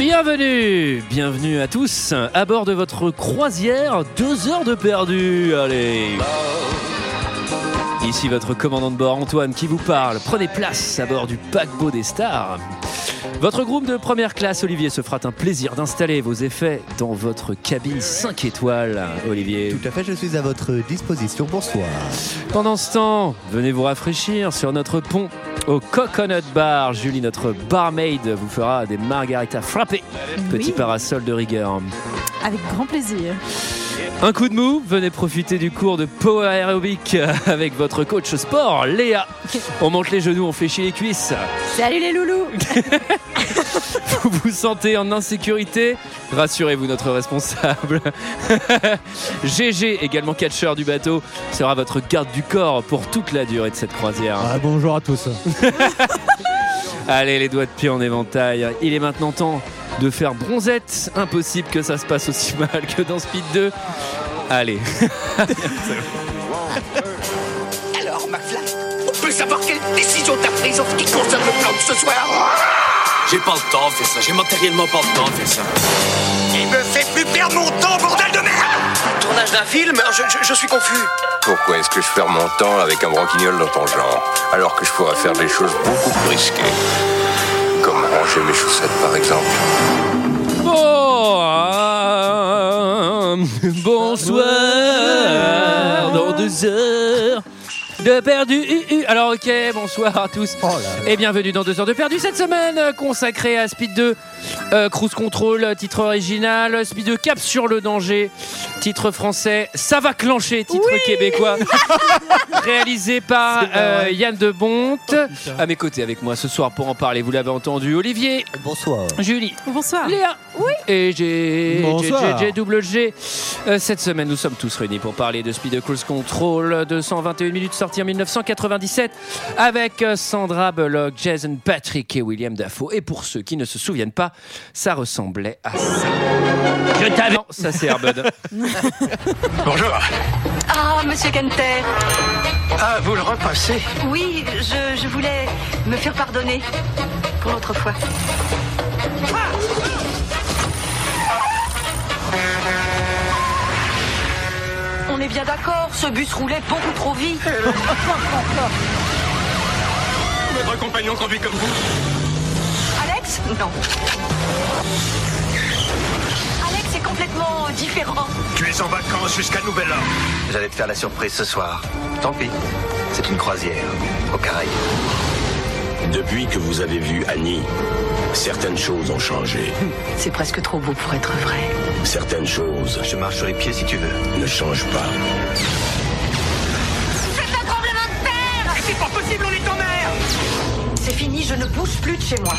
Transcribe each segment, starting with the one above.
Bienvenue, bienvenue à tous à bord de votre croisière, deux heures de perdu. Allez. Ici votre commandant de bord Antoine qui vous parle. Prenez place à bord du paquebot des stars. Votre groupe de première classe, Olivier, se fera un plaisir d'installer vos effets dans votre cabine 5 étoiles. Olivier. Tout à fait, je suis à votre disposition. Bonsoir. Pendant ce temps, venez vous rafraîchir sur notre pont au Coconut Bar. Julie, notre barmaid, vous fera des margaritas frappées. Petit Oui. parasol de rigueur. Avec grand plaisir. Un coup de mou, venez profiter du cours de Power Aerobic avec votre coach sport, Léa. On monte les genoux, on fléchit les cuisses. Salut les loulous Vous vous sentez en insécurité? Rassurez-vous, notre responsable, GG, également catcheur du bateau, sera votre garde du corps pour toute la durée de cette croisière. Ah, bonjour à tous. Allez, les doigts de pied en éventail. Il est maintenant temps de faire bronzette. Impossible que ça se passe aussi mal que dans Speed 2. Allez. Alors, McFly, on peut savoir quelle décision t'as prise en ce qui concerne le plan de ce soir? J'ai pas le temps de faire ça, j'ai matériellement pas le temps de faire ça. Il me fait plus perdre mon temps, bordel de merde Tournage d'un film je, je- je suis confus. Pourquoi est-ce que je perds mon temps avec un branquignol dans ton genre, alors que je pourrais faire des choses beaucoup plus risquées? Comme ranger mes chaussettes, par exemple. Oh, ah, bonsoir dans deux heures de perdu. Alors ok, bonsoir à tous. Oh et bienvenue dans deux heures de perdu. Cette semaine euh, consacrée à Speed 2, euh, Cruise Control, euh, titre original, Speed 2 Cap sur le danger, titre français, ça va clencher, titre québécois, réalisé par euh, Yann de Bonte. À mes côtés avec moi ce soir pour en parler, vous l'avez entendu, Olivier, Bonsoir. Julie, Bonsoir. Léa. Et j'ai G. Euh, cette semaine, nous sommes tous réunis pour parler de Speed Cruise Control, 221 minutes sorties en 1997 avec euh, Sandra Bullock, Jason Patrick et William Dafoe. Et pour ceux qui ne se souviennent pas, ça ressemblait à ça. Je t'avais. Non, ça c'est Airbud. Bonjour. Ah, monsieur Kenter. Ah, vous le repassez Oui, je, je voulais me faire pardonner pour l'autre fois. On bien d'accord, ce bus roulait beaucoup trop vite. Votre compagnon conduit comme vous Alex Non. Alex est complètement différent. Tu es en vacances jusqu'à nouvel ordre. J'allais te faire la surprise ce soir. Tant pis. C'est une croisière au Caraïbes. Depuis que vous avez vu Annie, certaines choses ont changé. C'est presque trop beau pour être vrai. Certaines choses Je marche sur les pieds si tu veux. ne changent pas. C'est un tremblement de terre C'est pas possible, on est en mer C'est fini, je ne bouge plus de chez moi.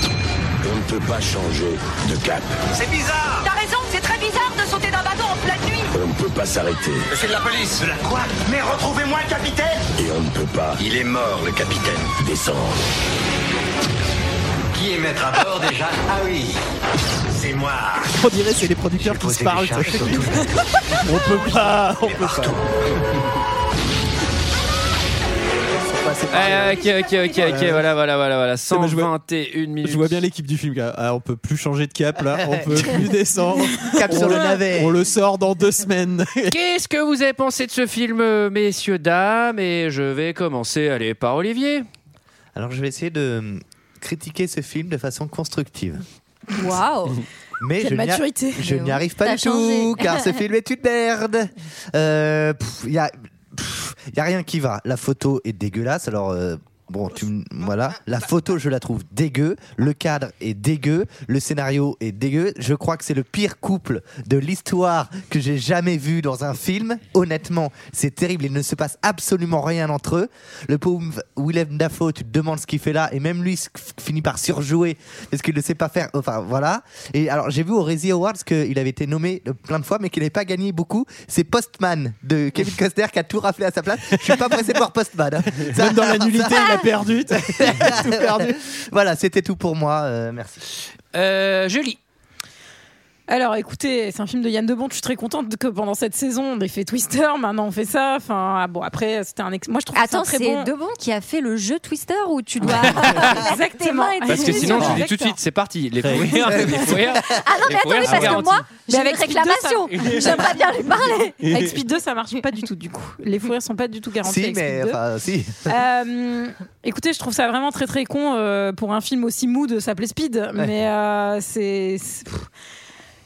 On ne peut pas changer de cap. C'est bizarre T'as raison, c'est très bizarre de sauter d'un bateau en pleine nuit. On ne peut pas s'arrêter. C'est de la police De la quoi? Mais retrouvez-moi le capitaine Et on ne peut pas Il est mort, le capitaine. descendre. Qui est maître à bord déjà Ah oui. C'est moi On dirait c'est les producteurs qui se parlent. on peut pas, on peut pas. Ah, ok, ok, ok, ok, voilà, voilà, voilà, voilà. C'est bon, je vois- 121 minutes. Je vois bien l'équipe du film. Ah, on peut plus changer de cap là, on peut plus descendre. Cap sur On le le- navet. On le sort dans deux semaines. Qu'est-ce que vous avez pensé de ce film, euh, messieurs, dames? Et je vais commencer, allez, par Olivier. Alors, je vais essayer de critiquer ce film de façon constructive. Waouh Mais Quelle je n'y n'y arrive pas du tout, car ce film est une merde. Euh, Il y a, pff, y a rien qui va. La photo est dégueulasse. Alors. euh, Bon, tu, m- voilà. La photo, je la trouve dégueu. Le cadre est dégueu. Le scénario est dégueu. Je crois que c'est le pire couple de l'histoire que j'ai jamais vu dans un film. Honnêtement, c'est terrible. Il ne se passe absolument rien entre eux. Le pauvre Willem Dafoe, tu te demandes ce qu'il fait là. Et même lui finit par surjouer parce qu'il ne sait pas faire. Enfin, voilà. Et alors, j'ai vu au Razzie Awards qu'il avait été nommé euh, plein de fois, mais qu'il n'avait pas gagné beaucoup. C'est Postman de Kevin Costner qui a tout raflé à sa place. Je suis pas pressé de voir Postman. hein. Ça- Même dans la ça- nullité, il a perdu. Tout perdu. voilà, c'était tout pour moi. euh, merci. Euh, Julie. Alors écoutez, c'est un film de Yann Debon. Je suis très contente que pendant cette saison on ait fait Twister. Maintenant on fait ça. Enfin ah bon après c'était un ex... moi je trouve Attends, c'est un c'est très bon. Debon qui a fait le jeu Twister où tu dois. Exactement. Parce que sinon, je vous dis tout de suite, c'est parti. Les fous rires, les fous rires. Ah non, mais attendez, parce que moi, j'ai une avec Speed 2, réclamation. J'aimerais bien lui parler. Avec Speed 2, ça marche pas du tout. Du coup, les fous rires sont pas du tout garantis. Si, mais Speed 2. enfin, si. Euh, écoutez, je trouve ça vraiment très très con euh, pour un film aussi mou de s'appeler Speed, mais euh, c'est.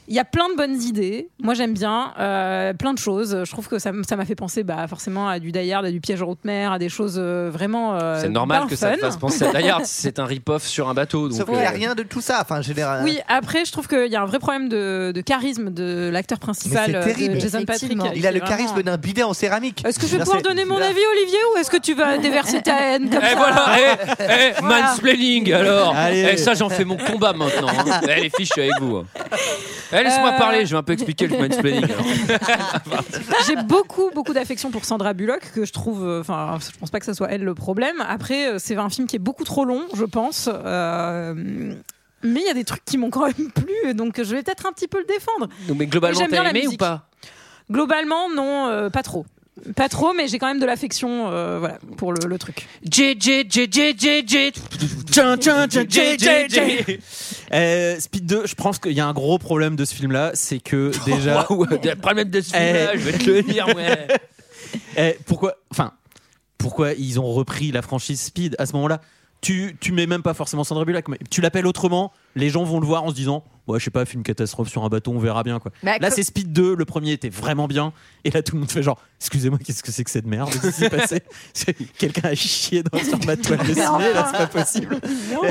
Il y a plein de bonnes idées. Moi, j'aime bien euh, plein de choses. Je trouve que ça m'a fait penser bah, forcément à du Die Hard, à du piège en haute mer, à des choses euh, vraiment. euh, C'est normal que ça te fun. fasse penser à Die Hard. C'est un rip-off sur un bateau. Donc, Sauf qu'il n'y a euh, rien de tout ça. Enfin, général. Oui, après, je trouve qu'il y a un vrai problème de, de charisme de l'acteur principal, Mais c'est terrible. de Jason Patrick. Il a le vraiment- charisme d'un bidet en céramique. Est-ce que je vais pouvoir donner mon avis, Olivier, ou est-ce que tu vas déverser ta haine comme Eh ça voilà, eh, eh, Voilà. mansplaining alors. Allez. Eh, ça, j'en fais mon combat maintenant. hein. Eh, les filles, je suis avec vous. Hein. Eh, laisse-moi Euh. parler, je vais un peu expliquer le mansplaining. J'ai beaucoup, beaucoup d'affection pour Sandra Bullock, que je trouve. euh, Enfin, je pense pas que ça soit elle le problème. Après, euh, c'est un film qui est beaucoup trop long, je pense. Euh, mais il y a des trucs qui m'ont quand même plu, donc je vais peut-être un petit peu le défendre. Donc, mais globalement, J'aime bien t'as la aimé ou musique. pas Globalement, non, euh, pas trop. Pas trop, mais j'ai quand même de l'affection euh, voilà, pour le, le truc. J, J, J, Euh, Speed 2, je pense qu'il y a un gros problème de ce film-là, c'est que déjà. Waouh, problème de ce film-là, Eh. je vais te le dire, ouais. Eh, pourquoi, enfin, pourquoi ils ont repris la franchise Speed à ce moment-là? Tu, tu mets même pas forcément Sandra Bullock, mais tu l'appelles autrement, les gens vont le voir en se disant Ouais, je sais pas, film catastrophe sur un bateau, on verra bien quoi. Bah, là, c'est Speed 2, le premier était vraiment bien, et là, tout le monde fait genre Excusez-moi, qu'est-ce que c'est que cette merde? Qu'est-ce qui s'est passé? C'est- Quelqu'un a chié dans, sur ma toile dessinée, là, c'est pas possible.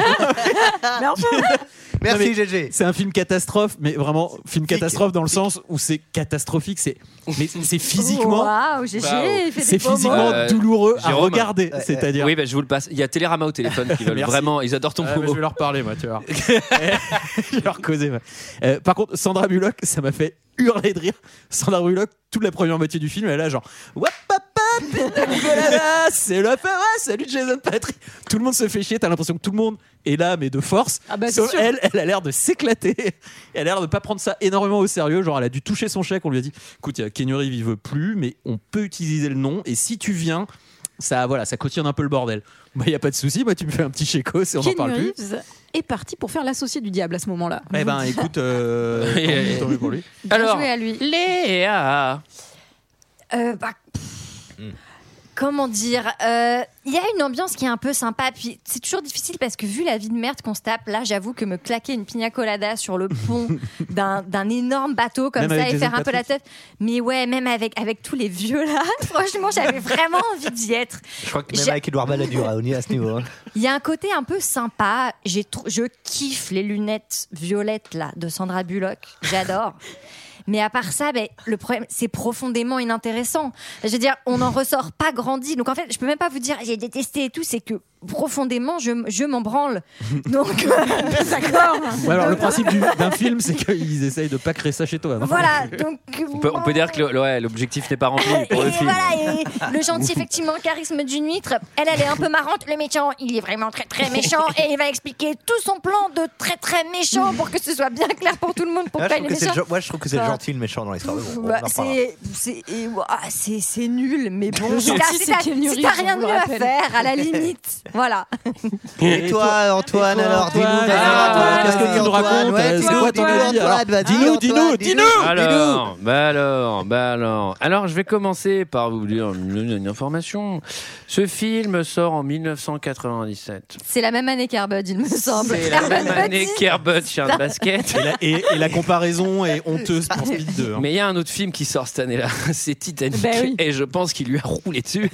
mais enfin, Merci, mais- GG. C'est un film catastrophe, mais vraiment, film catastrophe dans le sens où c'est catastrophique, c'est mais c'est physiquement. Waouh, GG, fait C'est physiquement Euh, douloureux à regarder, Ouais, c'est-à-dire. Oui, bah, je vous le passe. Il y a Télérama au téléphone qui veulent Merci. vraiment. Ils adorent ton bah, promo. je vais leur parler, moi, tu vois. je vais leur causer. Euh, par contre, Sandra Bullock, ça m'a fait hurler de rire. Sandra Bullock, toute la première moitié du film, elle est là, genre, Wap, c'est fin, ouais, salut Jason Patrick. Tout le monde se fait chier, t'as l'impression que tout le monde est là, mais de force. Ah bah, Sauf elle, elle a l'air de s'éclater. Elle a l'air de pas prendre ça énormément au sérieux. Genre, elle a dû toucher son chèque. On lui a dit, écoute, il y a Keanu Reeves, il veut plus, mais on peut utiliser le nom. Et si tu viens, ça, voilà, ça cautionne un peu le bordel. Bah, y a pas de souci. Moi, tu me fais un petit chéco et on en Keanu parle plus. Reeves est parti pour faire l'associé du diable à ce moment-là. Eh ben, écoute, euh, tant mieux- pour lui. Bien Alors, joué à lui. Léa. Euh, bah, Comment dire euh, Il y a une ambiance qui est un peu sympa. Puis c'est toujours difficile parce que vu la vie de merde qu'on se tape, là, j'avoue que me claquer une pina colada sur le pont d'un d'un énorme bateau comme Même ça et Jason faire un peu la tête. Mais ouais, même avec avec tous les vieux là, franchement, j'avais vraiment envie d'y être. Je crois que même avec Edouard Balladur, on y est à ce niveau. hein. Il y a un côté un peu sympa. J'ai je kiffe les lunettes violettes là de Sandra Bullock. J'adore. Mais à part ça, ben, le problème, c'est profondément inintéressant. Je veux dire, on n'en ressort pas grandi. Donc en fait, je peux même pas vous dire j'ai détesté et tout. C'est que profondément, je, je m'en branle. Donc euh, d'accord. Ouais, alors, le principe du- d'un film, c'est qu'ils essayent de pas créer ça chez toi. hein. Voilà. Donc On peut, on peut dire que le- ouais, l'objectif n'est pas rempli pour et le film. voilà, et le gentil, effectivement, charisme d'une huître. Elle, elle est un peu marrante. Le méchant, il est vraiment très très méchant et il va expliquer tout son plan de très très méchant pour que ce soit bien clair pour tout le monde Moi, pourquoi je il trouve est que c'est le, gen- moi, je trouve que c'est le Enfin, gentil, le méchant dans l'histoire. mais bon, on Bah, reparlera. c'est c'est et, ouah, c'est c'est nul, mais bon, Le si t'as gentil, si c'est t'as- Keanu si t'as Reeves, rien de mieux à rappelle. faire, à la limite, voilà. Et toi, Antoine, alors, dis-nous, vas-y, Antoine, qu'est-ce que tu nous racontes C'est dis-nous, quoi ton dis-nous, avis, Dis-nous, Antoine, dis-nous, dis-nous. Alors, bah alors, bah alors. Alors, je vais commencer par vous dire une, information. Ce film sort en 1997. C'est la même année qu'Airbud, il me semble. C'est la même année qu'Airbud chien de basket. Et la, comparaison est honteuse pour Speed 2. hein. Mais il y a un autre film qui sort cette année-là, c'est Titanic. Ben. Et je pense qu'il lui a roulé dessus.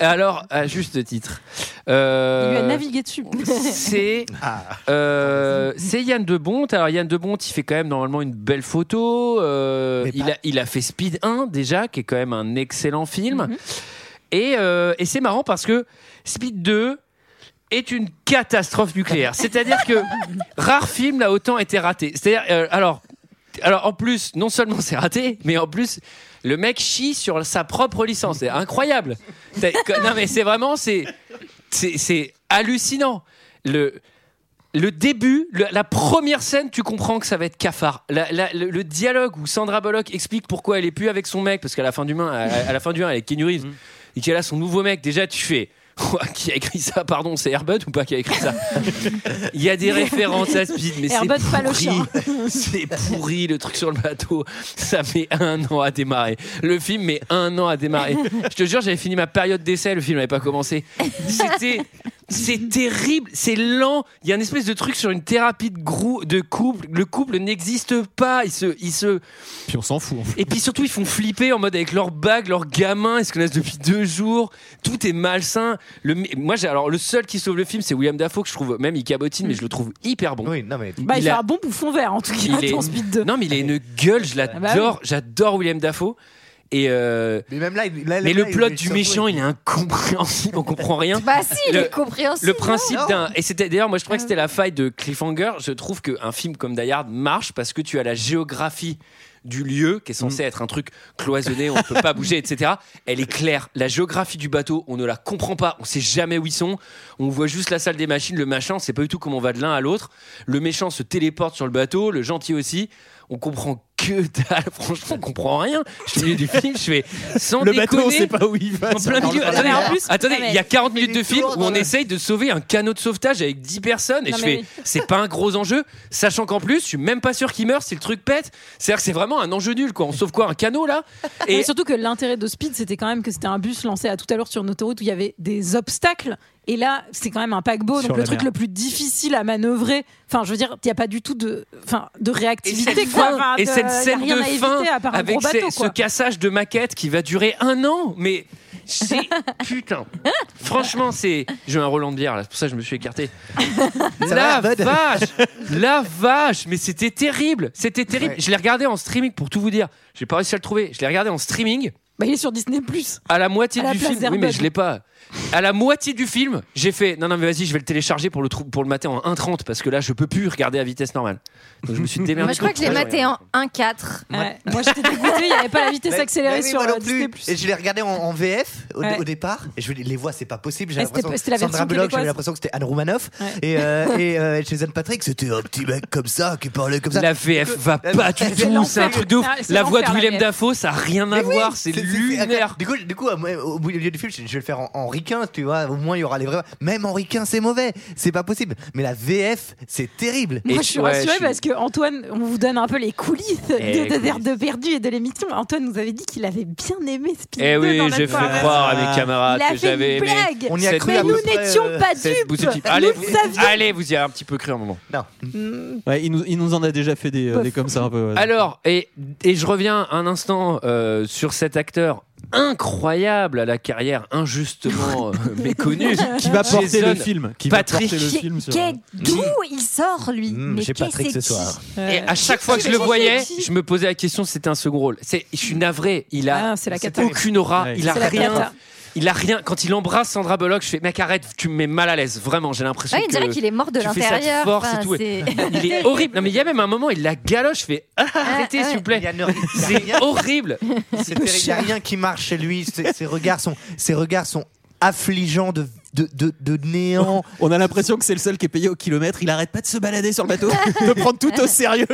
Alors, à juste titre. Euh, Il lui a navigué dessus. C'est Ah. euh, c'est Yann Debont. Alors Yann Debont, il fait quand même normalement une belle photo. Euh, Mais il, pas- a, il a fait Speed 1 déjà, qui est quand même un excellent film. Mhm. Et, euh, et c'est marrant parce que Speed 2 est une catastrophe nucléaire. C'est-à-dire que rare film n'a autant été raté. C'est-à-dire, euh, alors, alors en plus, non seulement c'est raté, mais en plus le mec chie sur sa propre licence. C'est incroyable. Que- Non mais c'est vraiment c'est c'est hallucinant. Le le début, le- la première scène, tu comprends que ça va être cafard. La- la- le, le dialogue où Sandra Bullock explique pourquoi elle est plus avec son mec, parce qu'à la fin du main, à, à la fin du 1, elle est Keanu Reeves, et qu'elle a son nouveau mec. Déjà, tu fais. qui a écrit ça Pardon, c'est Airbud ou pas qui a écrit ça? Il y a des références à Speed, mais c'est pourri. C'est pourri le truc sur le bateau. Ça met un an à démarrer. Le film met un an à démarrer. Je te jure, j'avais fini ma période d'essai, le film n'avait pas commencé. C'était. C'est terrible, c'est lent. Il y a une espèce de truc sur une thérapie de, grou- de couple. Le couple n'existe pas. Ils se, ils se, Puis on s'en fout. en fait. et puis surtout, ils font flipper en mode avec leur bague, leurs gamins, ils se connaissent depuis deux jours. Tout est malsain. Le, moi, j'ai alors le seul qui sauve le film, c'est William Dafoe que je trouve même il cabotine, mais je le trouve hyper bon. Oui, non, mais. Bah, il, Il fait a- un bon bouffon vert en tout cas Il est- dans Speed 2. Non, mais il a une gueule, je bah. J'adore William Dafoe. Et euh, Mais même là, il- là, mais là, le plot du méchant, il est incompréhensible, on comprend rien. Bah si, il Le- est compréhensible. Le principe d'un et c'était d'ailleurs moi je trouvais que c'était la faille de Cliffhanger. Je trouve qu'un film comme Die Hard marche parce que tu as la géographie du lieu qui est censé être un truc cloisonné, on ne peut pas bouger, etc. Elle est claire. La géographie du bateau, on ne la comprend pas. On sait jamais où ils sont. On voit juste la salle des machines, le machin. On sait pas du tout comment on va de l'un à l'autre. Le méchant se téléporte sur le bateau, le gentil aussi. On comprend que dalle. Franchement, on comprend rien. Je suis au milieu du film, je fais sans Le bateau, on sait pas où il va. En plein milieu. Mais Attendez, en plus- attendez, il y a 40 minutes de film où on la- essaye de sauver un canot de sauvetage avec 10 personnes et Non, je mais fais c'est pas un gros enjeu, sachant qu'en plus, je suis même pas sûr qu'il meurt si le truc pète. C'est-à-dire que c'est vraiment un enjeu nul quoi. On sauve quoi un canot là? Et surtout que l'intérêt de Speed, c'était quand même que c'était un bus lancé à tout à l'heure sur une autoroute où il y avait des obstacles. Et là, c'est quand même un paquebot, Sur donc le truc mer. le plus difficile à manœuvrer. Enfin, je veux dire, il n'y a pas du tout de, enfin, de et réactivité. cette, quoi. fin- Enfin, et de- cette a scène de fin éviter avec bateau, ces- ce cassage de maquette qui va durer un an, mais c'est putain. Franchement, c'est. J'ai eu un Roland de bière là, c'est pour ça que je me suis écarté. Ça la va, vache, la vache, mais c'était terrible, c'était terrible. Ouais. Je l'ai regardé en streaming pour tout vous dire. J'ai pas réussi à le trouver. Je l'ai regardé en streaming. Bah, il est sur Disney Plus. À la moitié À la du film, oui, mais je l'ai pas. À la moitié du film, j'ai fait non, non, mais vas-y, je vais le télécharger pour le, trou- pour le mater en 1.30 parce que là, je peux plus regarder à vitesse normale. Donc je me suis démerdé. Moi, je crois que je l'ai maté en 1.4. Ouais. Moi, j'étais dégoûtée, il n'y avait pas la vitesse accélérée sur euh, Disney plus. Et je l'ai regardé en, en VF au, Ouais. au départ. Et je les voix, c'est pas possible. J'ai Ouais, c'était- l'impression c'était la Sandra Bullock, québécoise. j'avais l'impression que c'était Anne Romanoff. Ouais. Et, euh, et euh, Jason Patrick, c'était un petit mec comme ça qui parlait comme ça. La VF va Euh, pas du c'est tout, c'est un truc de ouf. C'est- La voix de l'enfer, la Willem VF. Dafoe, ça a rien à voir, c'est lunaire. Du coup, du coup, moi, au milieu du film, je je vais le faire en, en ricain, tu vois. Au moins, il y aura les vrais. Même en ricain, c'est mauvais. C'est pas possible. Mais la VF, c'est terrible. Moi, Et je suis ouais, rassurée je suis- parce que Antoine, on vous donne un peu les coulisses Eh, de, de, Verre de Perdu et de l'émission. Antoine nous avait dit qu'il avait bien aimé Speed Eh 2 oui, j'ai fait soirée. croire à mes camarades Il a que j'avais une aimé. blague. On y a Cette cru Mais nous n'étions euh, pas dupes. Allez, Nous vous, savions. allez, vous y avez un petit peu cru un moment. Non. Ouais, il, nous, il nous en a déjà fait des, euh, des comme ça un peu. ouais. Alors, et, et je reviens un instant euh, sur cet acteur incroyable à la carrière injustement euh, méconnue. qui va porter Jason le film. Qui va Patrick. porter le film sur. D'où il sort, lui Mmh, Mais j'ai qu'est-ce Patrick ce soir. Et à chaque fois que je le voyais, je me posais la question c'était un second rôle. C'est, je suis navré, il a Ah, c'est la cata. aucune aura, Ouais, il a rien. Il a rien. Quand il embrasse Sandra Bullock, je fais mec arrête, tu me mets mal à l'aise. Vraiment, j'ai l'impression Ouais, il dirait que qu'il est mort de tu fais ça de l'intérieur. force et Enfin, il est horrible. Non mais il y a même un moment, il la galoche, je fais ah, arrêtez ouais. s'il vous plaît. C'est rien, horrible. c'est terrible. Il y a rien qui marche chez lui. Ses, ses regards sont, ses regards sont affligeants de, de, de, de néant. On a l'impression que c'est le seul qui est payé au kilomètre. Il arrête pas de se balader sur le bateau, de prendre tout au sérieux.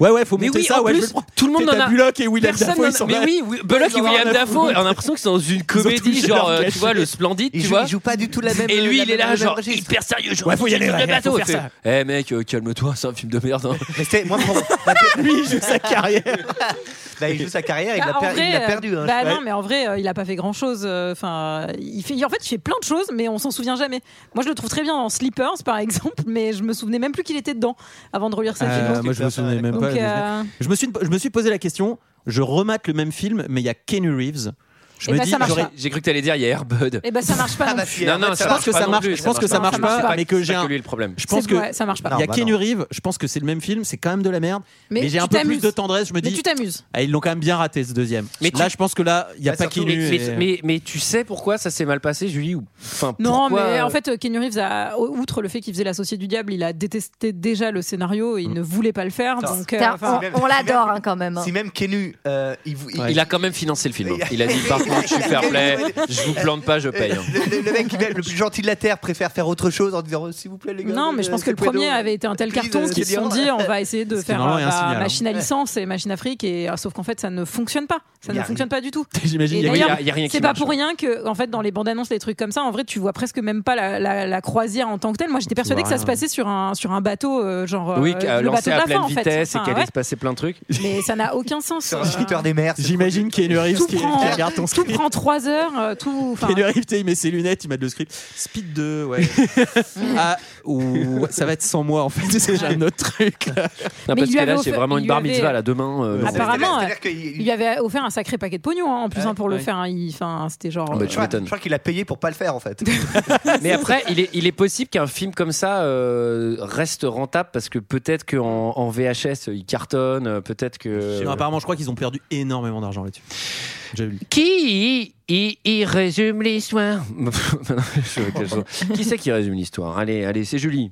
Ouais, ouais, faut Mais monter oui, ça. en ouais, plus, le tout le monde en a- Bullock et William Dafoe, ils a- sont Mais là. oui, oui, Bullock Ils et William Dafoe, on a l'impression que c'est dans une comédie, genre, euh, tu vois, le Splendide, Il tu joue, vois. il joue pas du tout la même. Et lui, il est là, genre, hyper sérieux. Ouais, faut y aller, le ouais, bateau. Eh mec, euh, calme-toi, c'est un film de merde. hein. Moi, Lui, il joue sa carrière. Bah, il joue sa carrière, il Bah, l'a euh, perdu. hein. bah non, mais en vrai, euh, il a pas fait grand chose. Enfin, il fait, en fait, il fait plein de choses, mais on s'en souvient jamais. Moi, je le trouve très bien dans Sleepers, par exemple, mais je me souvenais même plus qu'il était dedans avant de relire sa Euh, film. moi, je me souvenais même Donc, pas. euh, Je me suis, je me suis posé la question. Je remate le même film, mais il y a Kenny Reeves. Je Eh me ben, dis. J'ai cru que t'allais dire, il y a Airbud. Eh ben, ça marche pas. Ah non bah, plus. Non, non, ça je pense que pas ça marche- je pense que ça marche pas, C'est mais que j'ai pas un- lui le problème. Je pense que ça marche pas. Il y a Kenny non. Reeves. Je pense que c'est le même film. C'est quand même de la merde. Mais j'ai tu un peu plus de tendresse. Je me Mais dis, tu t'amuses. ah, ils l'ont quand même bien raté ce deuxième. Mais là, tu- je pense que là, il y a Bah, pas Kenny. Mais, et- tu sais pourquoi ça s'est mal passé, Julie ou... enfin, Non, mais euh, en fait, Keanu Reeves, a, outre le fait qu'il faisait l'associé du diable, il a détesté déjà le scénario et il ne voulait pas le faire. Donc, euh, on, l'adore hein, quand même. hein. Si même Kenu, euh, il, a quand même financé le film. hein. Il a dit par je suis fair play. Je vous plante pas, je paye. hein. Le, le- le mec qui est le plus gentil de la terre préfère faire autre chose en disant oh, s'il vous plaît les gars. Non, mais je pense que le premier avait été un tel carton qu'ils se sont dit on va essayer de faire normalement, est un bah, signal, hein. machine à licence et machine Afrique et euh, sauf qu'en fait ça ne fonctionne pas. Ça Y ne a fonctionne pas du tout. J'imagine. Et il y a- d'ailleurs, y a- y a rien qui c'est pas marche, pour rien que, en fait, dans les bandes annonces, les trucs comme ça, en vrai, tu vois presque même pas la, la- la croisière en tant que telle. Moi, j'étais persuadée vois que ça se passait sur un sur un bateau, euh, genre Oui, euh, a le lancé bateau de à la pleine fin, en fait. vitesse et Enfin, qu'il allait ouais. se passer plein de trucs. Mais ça n'a aucun sens. C'est un Euh, des mers. c'est J'imagine Keanu Reeves tout qui, prend, qui regarde ton tout prend trois heures, euh, tout. tu sais, il met ses lunettes, il met le script. Speed 2, ouais. ah, ou ça va être sans moi en fait, c'est déjà un autre truc. là. Non, Mais parce il lui que là, j'ai offert- vraiment il une bar avait- mitzvah là demain. euh, Apparemment, il lui avait offert un sacré paquet de pognon hein, en plus Ouais, hein, pour le faire. hein. Il- Enfin, c'était genre. Ah bah, tu Je crois, m'étonnes. je crois qu'il a payé pour pas le faire en fait. Mais après, il est, il est possible qu'un film comme ça euh, reste rentable parce que peut-être qu'en en VHS il cartonne, euh, peut-être que. Non, apparemment, je crois qu'ils ont perdu énormément d'argent là-dessus. Qui il, il résume l'histoire Qui c'est qui résume l'histoire? Allez, allez, c'est Julie.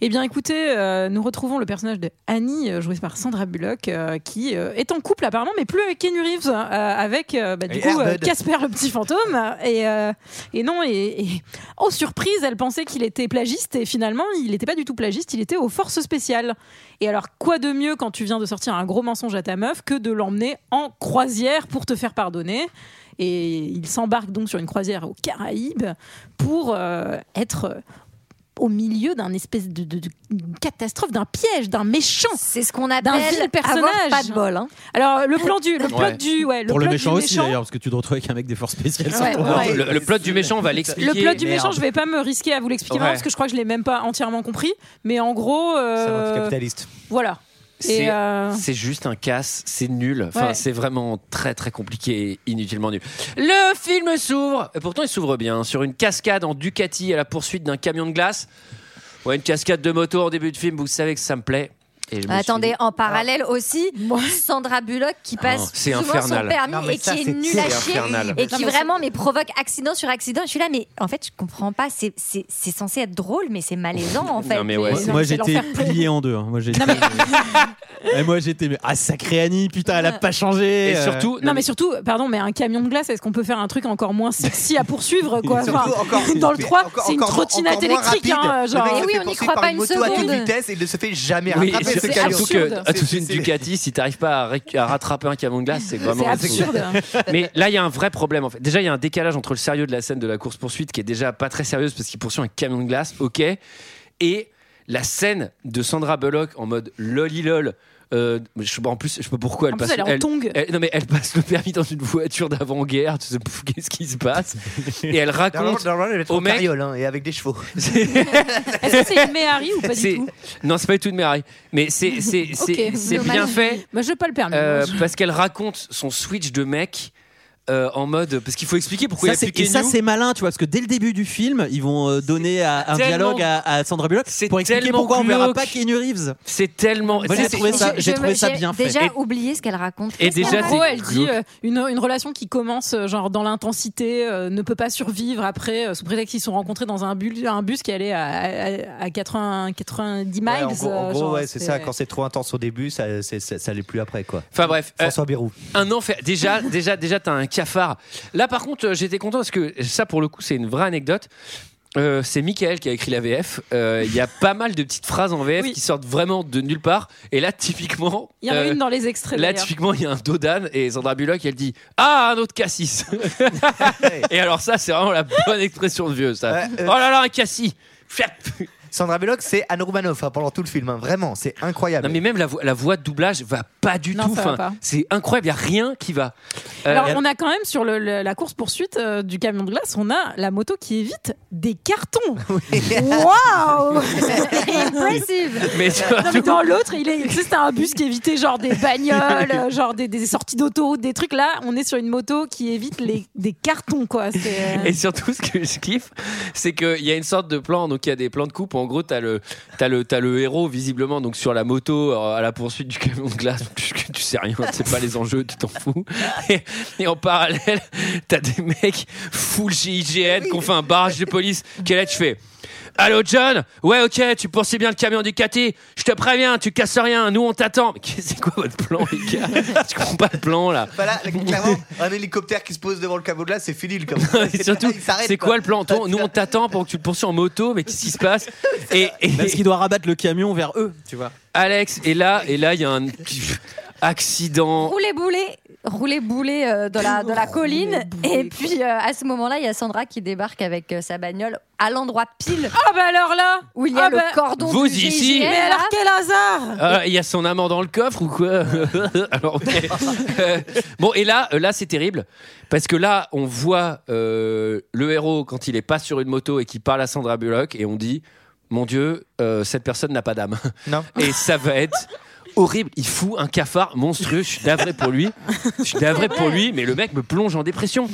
Eh bien, écoutez, euh, nous retrouvons le personnage de Annie, euh, jouée par Sandra Bullock, euh, qui euh, est en couple apparemment, mais plus avec Keanu Reeves, euh, avec euh, bah, du Et coup euh. Casper le petit fantôme. Et, euh, et non, et, et- oh surprise, elle pensait qu'il était plagiste, et finalement, il n'était pas du tout plagiste, il était aux forces spéciales. Et alors, quoi de mieux quand tu viens de sortir un gros mensonge à ta meuf que de l'emmener en croisière pour te faire pardonner? Et il s'embarque donc sur une croisière aux Caraïbes pour euh, être euh, au milieu d'un espèce de, de- de- d'une catastrophe, d'un piège, d'un méchant. C'est ce qu'on D'un appelle vil personnage. avoir pas de bol. hein. Alors le plan du, le plot Ouais. du, ouais, le Pour le plot du méchant aussi d'ailleurs, parce que tu te retrouves avec un mec des forces spéciales. Ouais, ouais. le, le plot du méchant, on va l'expliquer. Le plot du Merde. méchant, je vais pas me risquer à vous l'expliquer parce que je crois que je l'ai même pas entièrement compris. Mais en gros, euh, C'est un anticapitaliste. voilà. C'est euh, c'est juste un casse, c'est nul. Enfin, Ouais. c'est vraiment très très compliqué et inutilement nul. Le film s'ouvre, et pourtant il s'ouvre bien, sur une cascade en Ducati à la poursuite d'un camion de glace. Ouais, une cascade de moto en début de film, vous savez que ça me plaît. Et je me Attendez, suis- en parallèle aussi, Ouais. Sandra Bullock qui passe Ah, c'est souvent infernal. son permis Non, et ça, qui est c'est nul à chier Infernal. et qui vraiment mais provoque accident sur accident. Je suis là, mais en fait, je comprends pas. C'est c'est- c'est censé être drôle, mais c'est malaisant en fait. Non, mais ouais, Non, c'est- Moi j'étais plié en deux. hein. Moi j'étais. Mais- Et moi j'étais. mais- Ah sacré Annie, putain, elle a pas changé. Et euh. surtout, Non mais surtout, pardon, mais un camion de glace, est-ce qu'on peut faire un truc encore moins sexy à poursuivre quoi? Surtout Enfin, encore- Dans le mais 3, encore- c'est une trottinette électrique, hein, genre. Eh oui, on n'y croit pas une une moto à toute seconde. vitesse et il ne se fait jamais Oui, rattraper et ce surtout camion. absurde. que à tous C'est- une c'est- Ducati, si t'arrives pas à, rattraper un camion de glace, c'est vraiment C'est absurde. Mais là, il y a un vrai problème en fait. Déjà, il y a un décalage entre le sérieux de la scène de la course poursuite qui est déjà pas très sérieuse parce qu'il poursuit un camion de glace, ok, et la scène de Sandra Bullock en mode lolilol. Euh, je sais pas en plus, je sais pas pourquoi elle En plus, passe. elle est en tongue. elle- non mais elle passe le permis dans une voiture d'avant-guerre. Tu sais pff, qu'est-ce qui se passe Et elle raconte. normalement, elle est au en mec- carriole hein, et avec des chevaux. Est-ce que c'est une Méhari ou pas du C'est- tout non, c'est pas du tout une Meraille, mais c'est c'est c'est Ok, c'est dommage. bien fait. Bah, je veux pas le permis. Euh, moi, parce qu'elle raconte son switch de mec euh, en mode parce qu'il faut expliquer pourquoi Ça, il y a c'est- plus et ça c'est malin, tu vois, parce que dès le début du film, ils vont euh, donner à- un dialogue à, à Sandra Bullock C'est pour expliquer pourquoi on verra glauque. pas Keanu Reeves. C'est tellement. Moi, j'ai c'est- trouvé ça- j'ai trouvé ça j'ai bien fait. Déjà Et- oublié ce qu'elle raconte. Et déjà, en c'est gros, elle dit euh, une, une relation qui commence euh, genre dans l'intensité euh, ne peut pas survivre après euh, sous prétexte qu'ils se sont rencontrés dans un bus, un bus qui allait à, à, à 80, 90 miles. Ouais, en gros, en euh, gros, ouais, c'est ça. Quand c'est trop intense au début, ça, ça, ça l'est plus après, quoi. Enfin bref, François Bérou. un enfer. Déjà, déjà, déjà, t'as un cafard. Là, par contre, euh, j'étais content parce que ça, pour le coup, c'est une vraie anecdote. Euh, c'est Michael qui a écrit la VF. Euh, Il y a pas mal de petites phrases en VF Oui. qui sortent vraiment de nulle part. Et là, typiquement, Il y en a euh, une dans les extraits. Là, typiquement, il y a un dos d'âne et Sandra Bullock, elle dit Ah, un autre cassis. et alors, ça, c'est vraiment la bonne expression de vieux, ça. Ouais, euh, Oh là là, un cassis. Sandra Bullock, c'est Anne Romanoff hein, pendant tout le film. hein. Vraiment, c'est incroyable. Non, mais même la, vo- la voix de doublage va pas du Non, tout. ça va Enfin, pas. c'est incroyable, il y a rien qui va. Euh, Alors, on a quand même sur le- le- la course poursuite euh, du camion de glace, on a la moto qui évite des cartons. Waouh Impressive. mais Non, mais surtout- dans l'autre, il est, tu sais, c'était un bus qui évitait genre des bagnoles, euh, genre des, des sorties d'autoroute, des trucs. Là, on est sur une moto qui évite les, des cartons, quoi. C'est, euh, Et surtout, ce que je kiffe, c'est qu'il y a une sorte de plan. Donc, il y a des plans de coupe. En gros, t'as le, t'as le, t'as le héros visiblement donc sur la moto euh, à la poursuite du camion de glace. Puisque tu sais rien, tu sais pas les enjeux, tu t'en fous. Et, et en parallèle, t'as des mecs full GIGN qui ont fait un barrage de police. Quel est tu fais Allô John Ouais ok tu poursuis bien le camion du Cathy Je te préviens tu casses rien Nous on t'attend Mais c'est quoi votre plan les gars Je comprends pas le plan là Voilà, clairement, un hélicoptère qui se pose devant le caveau de là, c'est fini le. Et surtout, c'est quoi le plan Toi, Nous, on t'attend pour que tu le poursuis en moto, mais qu'est-ce qui se passe Et, et- Parce qu'il doit rabattre le camion vers eux, tu vois. Alex, et là, et là, il y a un accident. Rouler boulet, rouler boulet euh, dans la dans la colline et puis euh, à ce moment-là, il y a Sandra qui débarque avec euh, sa bagnole à l'endroit pile Ah bah alors là où il y a Ah le bah- cordon Vous du ici. GIGN, Mais là. alors quel hasard Ah, Il y a son amant dans le coffre ou quoi Alors, ok. Euh, Bon, et là, euh, là, c'est terrible parce que là, on voit euh, le héros quand il est pas sur une moto et qui parle à Sandra Bullock et on dit, mon Dieu, euh, cette personne n'a pas d'âme. Non. Et ça va être horrible. Il fout un cafard monstrueux. Je suis navré pour lui. Je suis navré pour lui, mais le mec me plonge en dépression.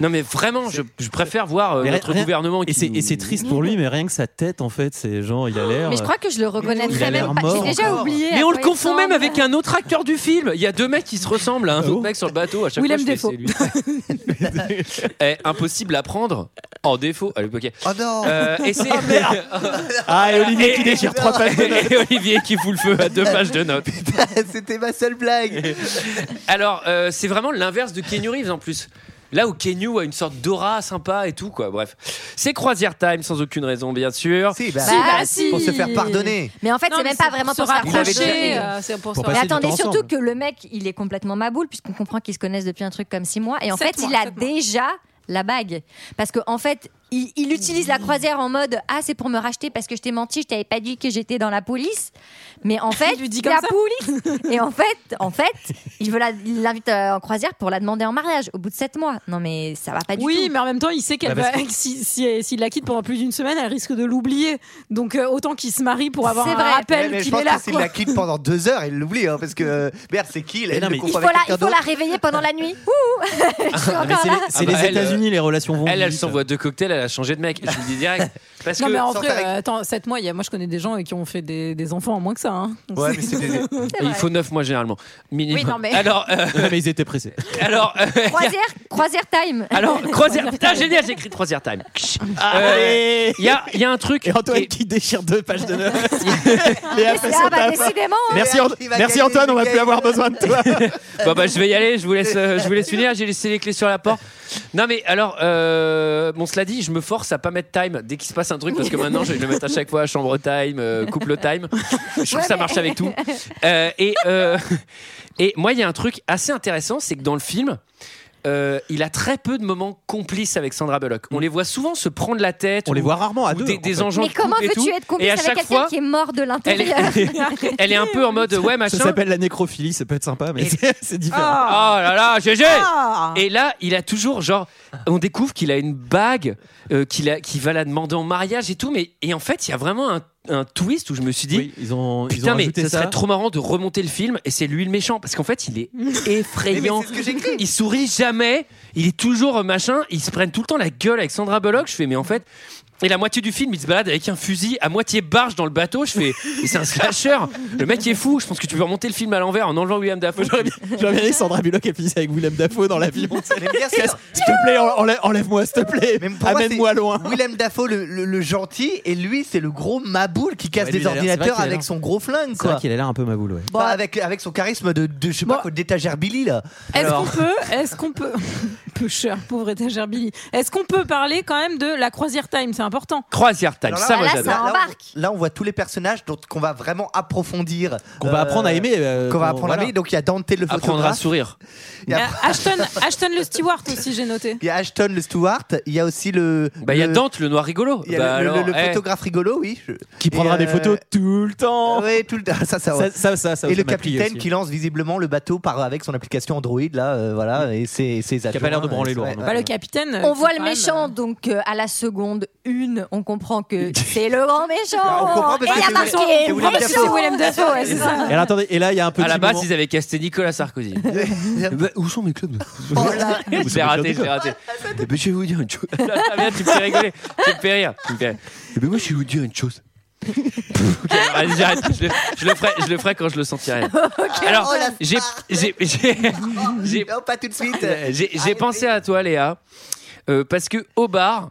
Non, mais vraiment, je, je préfère voir euh, Mais notre rien- gouvernement. Et qui c'est, nous- et c'est triste pour lui, mais rien que sa tête, en fait, c'est genre, il a l'air. Mais je crois que je le Il a reconnaîtrais l'air même pas. J'ai déjà encore. oublié. Mais à on quoi le il confond même ressemble. avec un autre acteur du film. Il y a deux mecs qui se ressemblent à un Ah bon autre mec sur le bateau. À chaque Willem fois, je fais, c'est lui. Eh, impossible à prendre en défaut. Allez, ok. Oh non Euh, et c'est Ah, et Olivier qui déchire trois pages et Olivier qui fout le feu à deux pages de notes. C'était ma seule blague. Alors, euh, c'est vraiment l'inverse de Kenny Reeves en plus. Là où Kenny a une sorte d'aura sympa et tout, quoi. Bref, c'est Croisière Time sans aucune raison, bien sûr. Si, bah, Si, bah, si. pour se faire pardonner. Mais en fait, c'est même pas vraiment pour se euh, c'est pour Pour se Mais du attendez, surtout ensemble. que le mec, il est complètement maboule, puisqu'on comprend qu'ils se connaissent depuis un truc comme six mois. Et en Sept fait, mois, il a mois. déjà la bague. Parce qu'en en fait, il, il utilise la croisière en mode Ah, c'est pour me racheter parce que je t'ai menti, je t'avais pas dit que j'étais dans la police. Mais en fait, Il lui dit la comme ça. police. Et en fait, en fait, il veut la- il l'invite euh, en croisière pour la demander en mariage au bout de sept mois. Non, mais ça va pas du Oui, tout. mais en même temps, il sait qu'elle Bah, va, si, si- s'il la quitte pendant plus d'une semaine, elle risque de l'oublier. Donc euh, autant qu'il se marie pour avoir C'est un vrai. rappel Ouais, mais qu'il est là. que s'il la quitte pendant deux heures, il l'oublie, hein, parce que merde, c'est qui non, mais Il faut, la, il faut la réveiller pendant la nuit. Ouh Je suis Mais encore c'est là. les, c'est Ah bah, les États-unis, les relations vont Elle, elle s'envoie deux cocktails, elle a changé de mec. Je vous le dis direct. Parce Non, que mais en vrai, euh, attends, 7 mois, il y a, moi je connais des gens euh, qui ont fait des, des enfants en moins que ça. hein. Ouais, mais c'est des- C'est il faut neuf mois généralement. Minimum. Oui, non, mais- Alors, euh, mais ils étaient pressés. alors, euh, Croisière, croisière time. alors, croisière. Putain, génial, j'ai écrit croisière time. Allez Il y a, il y a un truc. Et Antoine qui- qui déchire deux pages de fait Ah bah décidément. hein. Merci, Ant- merci gagner, Antoine, on va plus avoir besoin de toi. Bon bah je vais y aller, je vous laisse, euh, je vous laisse finir, j'ai laissé les clés sur la porte. Non mais alors, euh, bon cela dit, je me force à pas mettre time dès qu'il se passe un truc parce que maintenant je vais le mettre à chaque fois, chambre time, euh, couple time. Je trouve que ça marche avec tout. Euh, et, euh, et moi il y a un truc assez intéressant, c'est que dans le film, euh, il a très peu de moments complices avec Sandra Bullock. On les voit souvent se prendre la tête. On les voit rarement à deux. des, en des fait. enjeux Mais comment veux-tu être complice Et à avec chaque quelqu'un fois, qui est mort de elle l'intérieur est, elle est un peu en mode ouais machin. Ça s'appelle la nécrophilie, ça peut être sympa, mais Et- c'est- différent. Oh là là, GG Ah. Et là, il a toujours genre, on découvre qu'il a une bague, euh, qu'il a, qu'il va la demander en mariage et tout, mais et en fait, il y a vraiment un, un twist où je me suis dit. Oui, ils ont, ils Putain, ont mais rajouté ça ça. serait trop marrant de remonter le film et c'est lui le méchant parce qu'en fait il est effrayant. Mais c'est ce que j'écris. Il sourit jamais, il est toujours euh, machin, ils se prennent tout le temps la gueule avec Sandra Bullock. Je fais, mais en fait. Et la moitié du film, il se balade avec un fusil à moitié barge dans le bateau. Je fais, et c'est un slasher. Le mec est fou. Je pense que tu peux remonter le film à l'envers en enlevant William Dafoe. J'aurais bien, j'aurais bien Sandra Bullock elle finisse avec Willem Dafoe dans l'avion. S'il te plaît, enlève- enlève-moi, s'il te plaît. Mais pour moi, Amène-moi c'est loin. Willem Dafoe, le, le- le gentil, et lui, c'est le gros maboule qui casse Ouais, lui, des il a l'air- c'est vrai ordinateurs qu'il a avec l'air- son gros flingue, C'est vrai quoi. qu'il a l'air un peu maboule, ouais. Enfin, avec, avec son charisme de, de je sais pas quoi, d'étagère Billy, là. Est-ce Alors. qu'on peut, est-ce qu'on peut, peu cher, pauvre étagère Billy. Est-ce qu'on peut parler quand même de la croisière time? C'est important. Croisière time, ça moi là, j'adore. ça on- embarque. là, on voit tous les personnages dont- qu'on va vraiment approfondir. Qu'on va Euh, apprendre à aimer. euh, Qu'on va apprendre voilà. à aimer. Donc, il y a Dante le Apprendre à photographe. sourire. Il y a- Euh, Ashton, Ashton le steward aussi, j'ai noté. Il y a Ashton le Stewart. Il y a aussi le. Bah il y a le- Dante, le noir rigolo. Il y a Bah, le, le- alors, le eh. photographe rigolo, oui. je- Qui prendra Et, des euh, photos tout le temps. Oui, tout le temps. Ça, ça, ouais. Ça, ça, ça, ça, et ça le m'a capitaine aussi. qui lance visiblement le bateau par, avec son application Android, là, euh, voilà, et ses, ses a pas l'air de branler euh, lourd, ouais, non. Bah, le capitaine. euh, On qui voit le quand même, méchant, donc euh, à la seconde une, on comprend que c'est le grand méchant. Bah, on comprend parce Et que il y a c'est marqué Willem- c'est Willem méchant. Dafoe. C'est Willem Dafoe, ouais, c'est ça. Et alors, attendez, et là, il y a un petit À la base, moment- ils avaient casté Nicolas Sarkozy. Bah, où sont mes clubs Oh. Je l'ai raté, je l'ai raté. Eh ben, je vais vous dire une chose. Ah, merde, tu me fais rigoler, tu me fais rire. Tu me fais... Eh ben, moi, je vais vous dire une chose. Ok, allez, j'arrête. Je, le- je le ferai, je le ferai quand je le sentirai. Alors, Oh, la j'ai, j'ai, j'ai, j'ai, Non, pas tout de suite. j'ai, j'ai pensé à toi, Léa, euh, parce que au bar,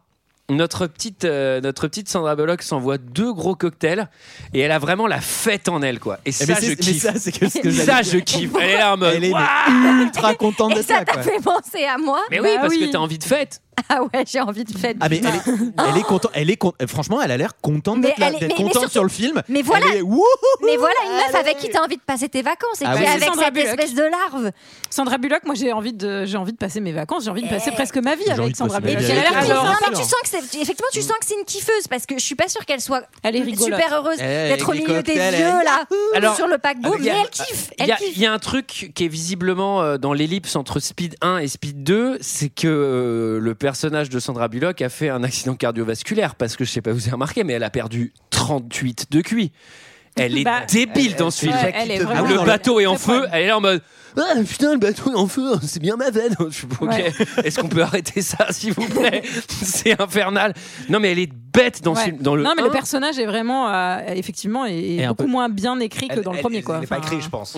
notre petite, euh, notre petite Sandra Bullock s'envoie deux gros cocktails et elle a vraiment la fête en elle, quoi. Et ça, mais je kiffe. ça, c'est que ce que ça, j'allais je dire. kiffe. Elle est là en mode. Elle est mais ultra contente de Et ça ça. t'a quoi. fait penser à moi Mais oui, Bah parce oui. que t'as envie de fête. Ah ouais, j'ai envie de fête. Ah mais elle est, elle est contente, elle est con- franchement elle a l'air contente Mais d'être là, elle est- d'être mais- mais contente surtout- sur le film. Mais voilà, Elle est, wouhou mais voilà une meuf Allez. avec qui t'as envie de passer tes vacances et Ah qui oui. est avec Sandra cette Bullock. espèce de larve. Sandra Bullock, moi j'ai envie de, j'ai envie de passer mes vacances, j'ai envie de passer presque ma vie J'ai envie avec de Sandra passer ma Bullock. vie Elle a avec l'air elle. Mais alors, non, Alors, mais tu sens que c'est effectivement tu sens que c'est une kiffeuse parce que je suis pas sûre qu'elle soit Elle est rigolote. super heureuse Eh, d'être au avec les milieu des cocktails, vieux elle- là Alors, sur le paquebot avec- mais elle kiffe Il elle y, a, kiffe il y a un truc qui est visiblement euh, dans l'ellipse entre Speed 1 et Speed 2, c'est que euh, le personnage de Sandra Bullock a fait un accident cardiovasculaire parce que je sais pas vous avez remarqué, mais elle a perdu 38 de QI. Elle est Bah, débile dans ce film. Ouais, elle est te- vraiment- Ah oui, le bateau est en feu, problème. elle est là en mode ah putain le bateau est en feu, c'est bien ma veine. Je suis ok. Ouais. Est-ce qu'on peut arrêter ça s'il vous plaît C'est infernal. Non mais elle est bête dans ce Ouais. film. Dans le non mais le 1, personnage est vraiment euh, effectivement est, beaucoup peu- moins bien écrit que Elle- dans le elle- premier quoi. Elle n'est pas écrit, je pense.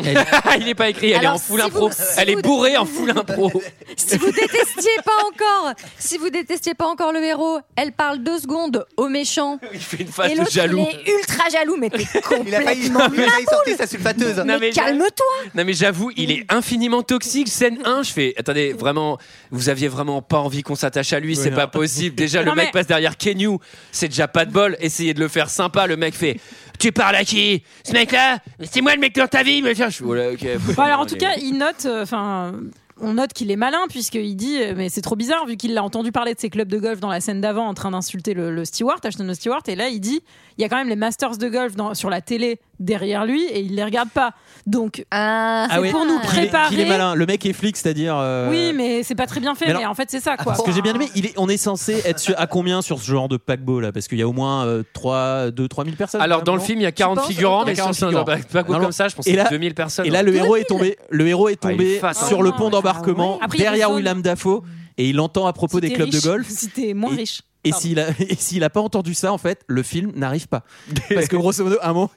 il n'est pas écrit, elle Alors, est en full si impro. vous- si elle est bourrée en full impro. si vous détestiez pas encore si vous détestiez pas encore le héros elle parle deux secondes au méchant Il fait une face et de l'autre il jaloux. est ultra jaloux mais t'es Il a failli, il complètement a failli sortir sa sulfateuse. Mais- calme-toi Non mais j'avoue, il est infiniment toxique. Scène 1, je fais, attendez, vraiment, vous aviez vraiment pas envie qu'on s'attache à lui, c'est pas possible. Déjà, le mec mais- passe derrière Kenyu, c'est déjà pas de bol. Essayez de le faire sympa, le mec fait, tu parles à qui? Ce mec-là C'est moi le mec dans ta vie mais Je voilà, ok. Bon, alors en tout cas, il note, euh, enfin. on note qu'il est malin puisqu'il dit, euh, mais c'est trop bizarre vu qu'il a entendu parler de ses clubs de golf dans la scène d'avant en train d'insulter le, le steward, Ashton Stewart, et là il dit, il y a quand même les Masters de golf dans- sur la télé derrière lui et il les regarde pas. Donc Ah, c'est pour nous est- préparer. qu'il est malin. Le mec est flic, c'est-à-dire. euh, Oui, mais c'est pas très bien fait. Mais Mais, alors- en fait, c'est ça, quoi. Ce que j'ai bien aimé, il est, on est censé être sur- à combien sur ce genre de paquebot là? Parce qu'il y a au moins euh, 3, 2, 3 000 personnes. Alors dans le film, il y a 40 penses figurants, Il mais 40 sur un non. comme ça, je pense que là- c'est 2000 personnes. Et là, le héros est tombé. Le héros est il tombé sur le pont d'embarquement il derrière Willem Dafoe et il entend à propos Si des clubs de golf. Si t'es moins Et- riche. Et s'il a, et s'il a pas entendu ça, en fait, le film n'arrive pas. Parce que grosso modo, à un moment,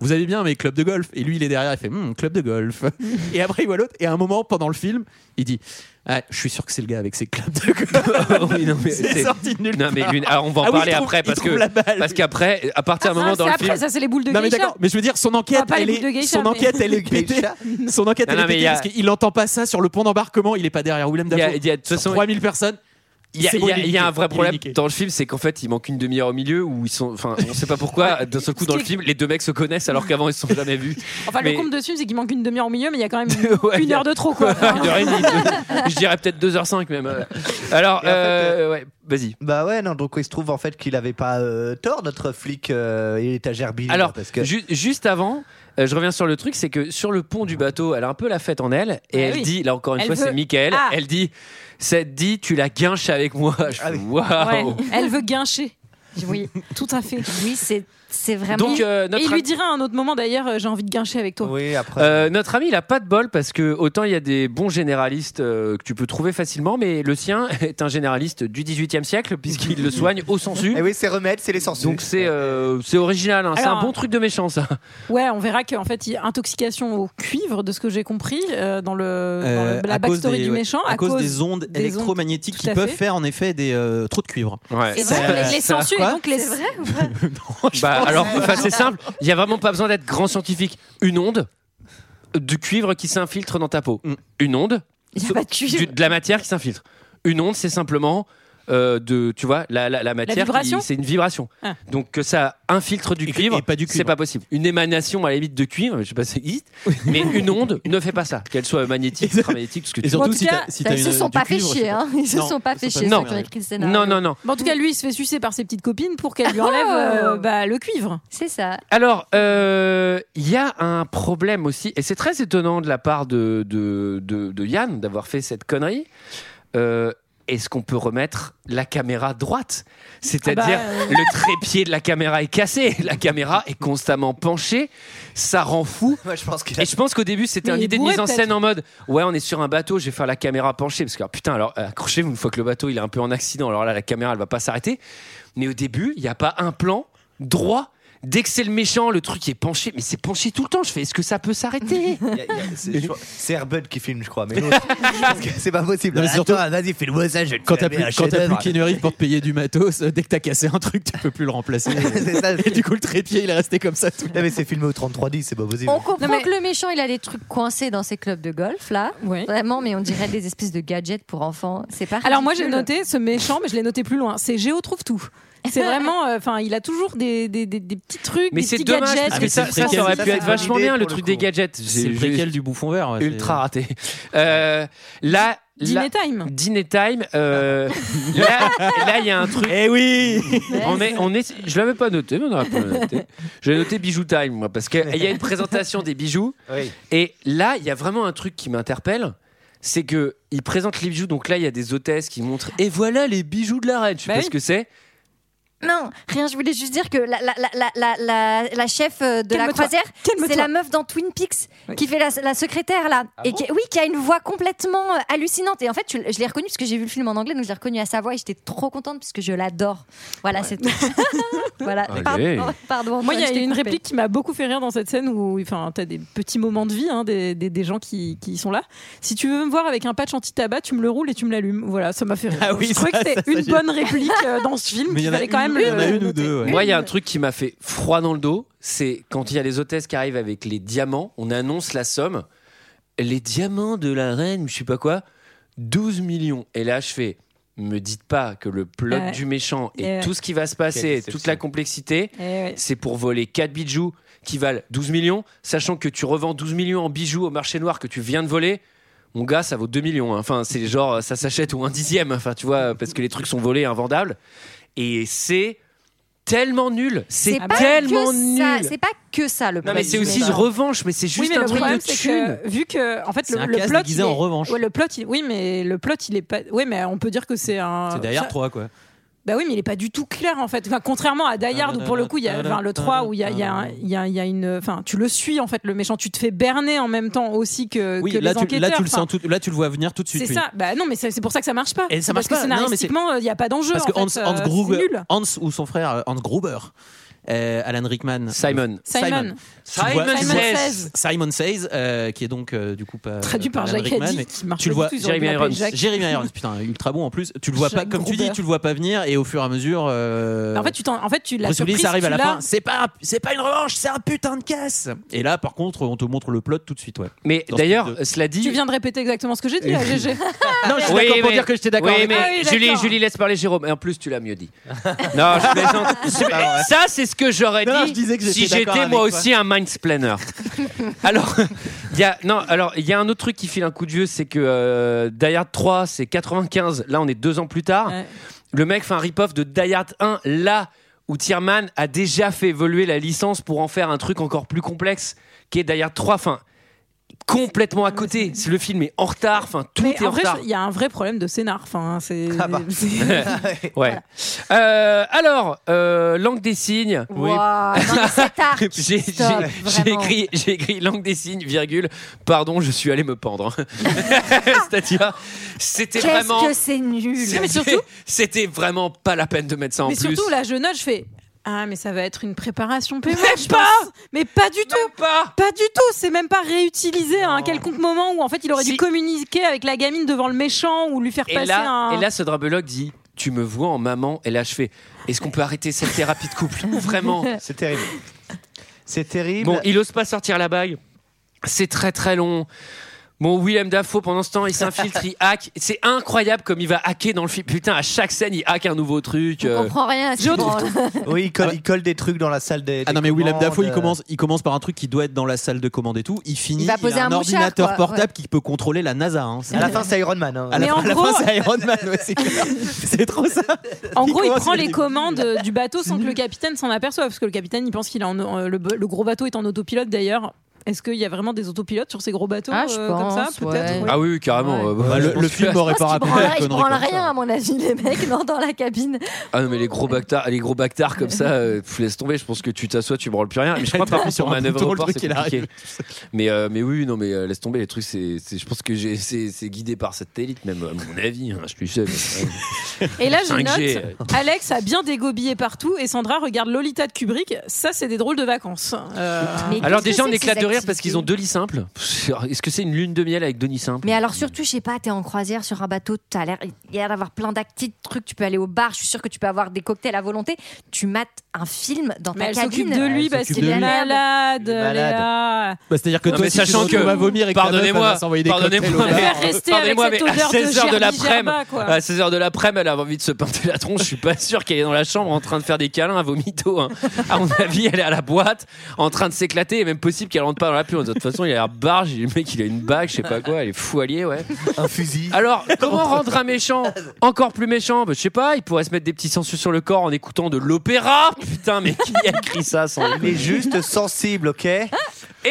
vous allez bien, mais club de golf. Et lui, il est derrière, il fait Hmm, club de golf. et après, il voit l'autre. Et à un moment, pendant le film, il dit ah, Je suis sûr que c'est le gars avec ses clubs de golf. Oui, non, mais c'est c'est- sorti de nulle Non mais part. lui- alors, on va en Ah oui, parler trouve- après parce que la balle. parce qu'après à partir d'un Ah, moment dans le après, film ça c'est les boules de Non mais geisha. d'accord, mais je veux dire son enquête, elle est, geisha, son enquête, elle est pétée. Son enquête, Non, elle est pétée parce qu'il entend pas ça sur le pont d'embarquement. Il est pas derrière Willem Dafoe. il y a- de toute Sur façon, 3000 personnes. Il y, a, C'est il y a- bon, il est il y a un vrai Il est problème dans le film, c'est qu'en fait il manque une demi-heure au milieu où ils sont, enfin on sait pas pourquoi d'un seul coup dans le film les deux mecs se connaissent alors qu'avant ils se sont jamais vus. Enfin, Mais- le compte de film, c'est qu'il manque une demi-heure au milieu, mais il y a quand même Ouais, une il heure de trop, quoi. Une heure et demie, deux- je dirais peut-être 2h05 même. Alors, en fait, euh, ouais, vas-y. Bah ouais, non, donc il se trouve en fait qu'il avait pas euh, tort, notre flic euh, étagère Bill. Alors, parce que ju- juste avant, euh, je reviens sur le truc, c'est que sur le pont du bateau, elle a un peu la fête en elle, et Ah elle oui. dit, là encore une Elle fois, c'est Michael, Ah. elle dit, cette dit, tu la guinches avec moi. Je Ah fais. Ouais, elle veut guincher. Oui, Tout à fait. oui, c'est c'est vraiment. Donc, euh, Et il lui dira à un autre moment d'ailleurs, euh, j'ai envie de guincher avec toi. oui, après. euh, notre ami, il a pas de bol parce que autant il y a des bons généralistes euh, que tu peux trouver facilement, mais le sien est un généraliste du 18e siècle puisqu'il le soigne au sensu. Eh oui, c'est remède, c'est les sensus. Donc c'est euh, c'est original, hein. c'est un bon truc de méchant ça. Ouais, on verra qu'en fait, il y a intoxication au cuivre, de ce que j'ai compris, euh, dans, le, dans Euh, le- la à cause backstory des- du ouais, méchant. à, cause, des ondes des électromagnétiques qui à peuvent fait. faire en effet des euh, trop de cuivre. Ouais. Ça- donc, les, les ça- sensus, et quoi donc les. C'est vrai ou pas Bah, alors, enfin, c'est simple. Il y a vraiment pas besoin d'être grand scientifique. Une onde, du cuivre qui s'infiltre dans ta peau. Mm. Une onde, Il y a pas de cuivre. du- de la matière qui s'infiltre. Une onde, c'est simplement euh, de, tu vois, la, la, la matière. C'est une vibration. Ah. Donc que ça infiltre du Et cuivre, et pas du c'est pas possible. Une émanation à la limite de cuivre, je sais pas si ça existe, mais une onde ne fait pas ça, qu'elle soit magnétique, ultramagnétique, ce que tu veux. En tout si cas, si Ils se une- sont pas fait chier, hein. Ils se Non, sont pas fait chier. Non, non, non. Bon, en tout cas, lui, il se fait sucer par ses petites copines pour qu'elle lui enlève euh, bah, le cuivre. C'est ça. Alors, euh, il y a un problème aussi, et c'est très étonnant de la part de, de, de, de Yann d'avoir fait cette connerie. Euh, Est-ce qu'on peut remettre la caméra droite? C'est-à-dire, Ah bah, euh. le trépied de la caméra est cassé, la caméra est constamment penchée, ça rend fou. Je pense. Et je pense qu'au début, c'était une idée de mise en scène en mode Ouais, on est sur un bateau, je vais faire la caméra penchée. Parce que, alors, putain, alors accrochez-vous une fois que le bateau il est un peu en accident. Alors là, la caméra elle va pas s'arrêter. Mais au début, il n'y a pas un plan droit. Dès que c'est le méchant, le truc est penché, mais c'est penché tout le temps. Je fais, est-ce que ça peut s'arrêter Il y a- il y a- c'est- je crois- C'est Airbud qui filme, je crois. Mais l'autre, que c'est pas possible. Non, mais surtout- Attends, vas-y, fais-le-moi ça. Je vais te Quand t'as plus, quand t'as chef-d'œuvre. plus Keanu Reeves pour te payer du matos, euh, dès que t'as cassé un truc, tu peux plus le remplacer. C'est ça, Et du coup, le trépied, il est resté comme ça tout. Non, mais c'est filmé au 3310, c'est pas possible. On comprend Non, mais- que le méchant, il a des trucs coincés dans ses clubs de golf, là. Oui. Vraiment, mais on dirait des espèces de gadgets pour enfants. C'est pas Alors moi j'ai ridicule. noté ce méchant, mais je l'ai noté plus loin. C'est Géo trouve tout. C'est vraiment, euh, enfin, il a toujours des, des, des, des petits trucs, Mais des petits dommage gadgets. parce mais que ça, c'est ça, ça préquel. aurait Ça, pu être vachement bien le truc le des gadgets. C'est le préquel du bouffon vert. ouais, ultra raté. Euh, là, Dîner là, time. Dîner time. euh, là, là, il y a un truc. Eh oui On est, on est, je l'avais pas noté, mais on aurait pu le noter. J'ai noté bijou time, moi, parce qu'il y a une présentation des bijoux. Oui. Et là, il y a vraiment un truc qui m'interpelle. C'est que ils présentent les bijoux, donc là il y a des hôtesses qui montrent et voilà les bijoux de la reine. Je sais Bah pas oui. ce que c'est. Non, rien, je voulais juste dire que la, la, la, la, la, chef euh, de la croisière, c'est la meuf dans Twin Peaks Oui. qui fait la, la secrétaire là. et qui, oui, qui a une voix complètement euh, hallucinante. Et en fait, tu- je l'ai reconnue parce que j'ai vu le film en anglais, donc je l'ai reconnue à sa voix et j'étais trop contente parce que je l'adore. Voilà, c'est tout. voilà, pardon. pardon Moi, il y a une coupé. réplique qui m'a beaucoup fait rire dans cette scène où, enfin, t'as des petits moments de vie, hein, des, des, des gens qui, qui sont là. Si tu veux me voir avec un patch anti-tabac, tu me le roules et tu me l'allumes. Voilà, ça m'a fait rire. Ah oui, je trouvais ça, que c'était une bonne réplique euh, dans ce film. Mais il y fallait quand une- il y en a une ou deux, ouais. Moi, il y a un truc qui m'a fait froid dans le dos, c'est quand il y a les hôtesses qui arrivent avec les diamants, on annonce la somme. Les diamants de la reine, je sais pas quoi, 12 millions. Et là, je fais, me dites pas que le plot Ouais. du méchant et Ouais. tout ce qui va se passer, toute la complexité, ouais. c'est pour voler 4 bijoux qui valent 12 millions, sachant que tu revends 12 millions en bijoux au marché noir que tu viens de voler. Mon gars, ça vaut 2 millions. hein. Enfin, c'est genre, ça s'achète ou un dixième. Enfin, tu vois, parce que les trucs sont volés, invendables. Et c'est tellement nul. C'est tellement que ça. nul. C'est pas que ça le Non, mais problème c'est aussi méchant. revanche, mais c'est Oui, juste mais un le truc problème, de c'est thune. que vu que en fait C'est le, un le plot, il est- en revanche. ouais, le plot, il- oui, mais le plot, il est pas. Oui, mais on peut dire que c'est un. C'est derrière ça- toi, quoi. Bah oui, mais il est pas du tout clair en fait. Enfin, contrairement à Die Hard où pour le coup il y a enfin, le 3 où il y a, il y a, un- il y a, il y a une. Enfin, tu le suis en fait le méchant. Tu te fais berner en même temps aussi que, Oui, que là les tu, enquêteurs. là, tu le sens tout, là, tu le vois venir tout de suite. C'est oui. ça. Bah non, mais c'est pour ça que ça marche pas. Et ça marche parce que pas. C'est- scénaristiquement, il y a pas d'enjeu. Parce en que fait. Hans, Euh, Hans, Gruber, nul. Hans ou son frère euh, Hans Gruber, euh, Alan Rickman, Simon. Simon. Simon Simon Says. Simon Says, euh, qui est donc euh, du coup pas Traduit par Alan Jacques Rickman, Reddy mais qui marche tu le vois, Jeremy Irons. Jeremy Irons, putain, ultra bon en plus. Tu le vois pas, comme tu dis, tu le vois pas venir et au fur et à mesure. En fait, tu t'en- en fait, tu la Bruce Willis surprise, arrive à la l'as. fin. C'est pas, c'est pas une revanche, c'est un putain de casse. Et là, par contre, on te montre le plot tout de suite, ouais. Mais d'ailleurs, cela dit. Tu viens de répéter exactement ce que j'ai dit à GG. Non, je suis Oui, d'accord pour mais- dire que j'étais d'accord. Oui, mais. Ah Julie. Julie, laisse parler Jérôme. Et en plus, tu l'as mieux dit. non, je plaisante. Ça, c'est ce que j'aurais Non, dit je disais que si j'étais moi aussi un mindsplainer. alors, il y a non, alors il y a un autre truc qui file un coup de vieux, c'est que euh, Die Hard 3, c'est 95. Là, on est deux ans plus tard. Ouais. Le mec fait un rip-off de Die Hard 1, là où Tierman a déjà fait évoluer la licence pour en faire un truc encore plus complexe, qui est Die Hard 3. Enfin, complètement à côté. C'est le film est en retard. Enfin, tout Mais est en en vrai, retard. il y a un vrai problème de scénar. Enfin, c'est. Ah bah. Ouais. Euh, alors, euh, langue des signes. Mais cet art, J'ai écrit, j'ai écrit langue des signes, virgule, pardon, je suis allé me pendre. C'est-à-dire, c'était Qu'est-ce vraiment. que c'est nul mais surtout- C'était vraiment pas la peine de mettre ça en mais plus. surtout, la jeune âge, je fais. Ah, mais ça va être une préparation paiement. Mais je pas pense. Mais pas du tout Même pas Pas du tout, c'est même pas réutilisé à un quelconque moment où en fait il aurait Si. dû communiquer avec la gamine devant le méchant ou lui faire Et passer là, un. et là, ce drabologue dit Tu me vois en maman Et là, je fais Est-ce qu'on peut arrêter cette thérapie de couple Vraiment? C'est terrible. C'est terrible. Bon, il ose pas sortir la bague. C'est très très long. Bon, Willem Dafoe, pendant ce temps, il s'infiltre, il hack. C'est incroyable comme il va hacker dans le film. Putain, à chaque scène, il hack un nouveau truc. On euh. comprend rien à ce qu'il branle. Oui, il colle, il colle des trucs dans la salle des. Ah des non mais Willem Dafoe il euh, commence il commence par un truc qui doit être dans la salle de commande et tout il finit Il va poser a un un mouchard, ordinateur quoi, portable ouais. qui peut contrôler la NASA hein. À la fin, c'est Iron Man. hein. à la Mais fin, en à la gros- fin, c'est Iron Man ouais, c'est trop ça En Il gros, il prend les commandes euh, du bateau sans que le capitaine s'en aperçoive, parce que le capitaine il pense qu'il est en euh, le, le gros bateau est en autopilote d'ailleurs. Est-ce qu'il y a vraiment des autopilotes sur ces gros bateaux Ah, je euh, comme ça peut-être. Ah oui, oui, carrément. Ouais. euh, bah, Bah, le, le film aurait pas la ils connerie branlent rien, à mon avis, les mecs, non, dans la cabine. Ah non, mais les gros bactards, les gros bactards comme ça, euh, laisse tomber. Je pense que tu t'assois, tu branles plus rien. Mais je crois par contre sur manœuvre port, truc, c'est compliqué. Mais euh, mais oui, non, mais euh, laisse tomber les trucs. C'est, c'est- je pense que j'ai, c'est, c'est guidé par satellite même à mon avis. hein, je suis seul. Et là, je 5G, note, Alex a bien dégobillé partout et Sandra regarde Lolita de Kubrick. Ça, c'est des drôles de vacances. Euh, Alors déjà, on éclate de rire parce qu'ils ont deux lits simples. Est-ce que c'est une lune de miel avec deux lits simples Mais alors surtout, je sais pas, t'es en croisière sur un bateau, t'as l'air, il y a l'air d'avoir plein d'actifs, de trucs, tu peux aller au bar, je suis sûre que tu peux avoir des cocktails à volonté. Tu mates un film dans mais ta elle s'occupe cabine. de lui Elle parce s'occupe qu'il est malade. Léa. Bah, C'est-à-dire que Non, toi, mais si tu sachant te retrouves que- à vomir et que ta meuf, elle Pardonnez-moi, va s'envoyer des pardonnez-moi, cocktails au mais- bar. Faire rester avec Pardonnez-moi, cette mais à odeur 16 de heures de Gerbi l'après-midi, Gerba, quoi. à 16 heures de l'après-midi, elle a envie de se pinter la tronche. Je suis pas sûr qu'elle est dans la chambre en train de faire des câlins à vomito. hein. À mon avis, elle est à la boîte en train de s'éclater. Et même possible qu'elle rentre pas dans la pluie. De toute façon, il a l'air barge. Le mec, il a une bague, je sais pas quoi. Elle est fou alliée, ouais. Un fusil. Alors, comment rendre un méchant encore plus méchant? Bah, Je sais pas, il pourrait se mettre des petits sangsues sur le corps en écoutant de l'opéra. Putain, mais qui a écrit ça sans Il est juste sensible, ok? Et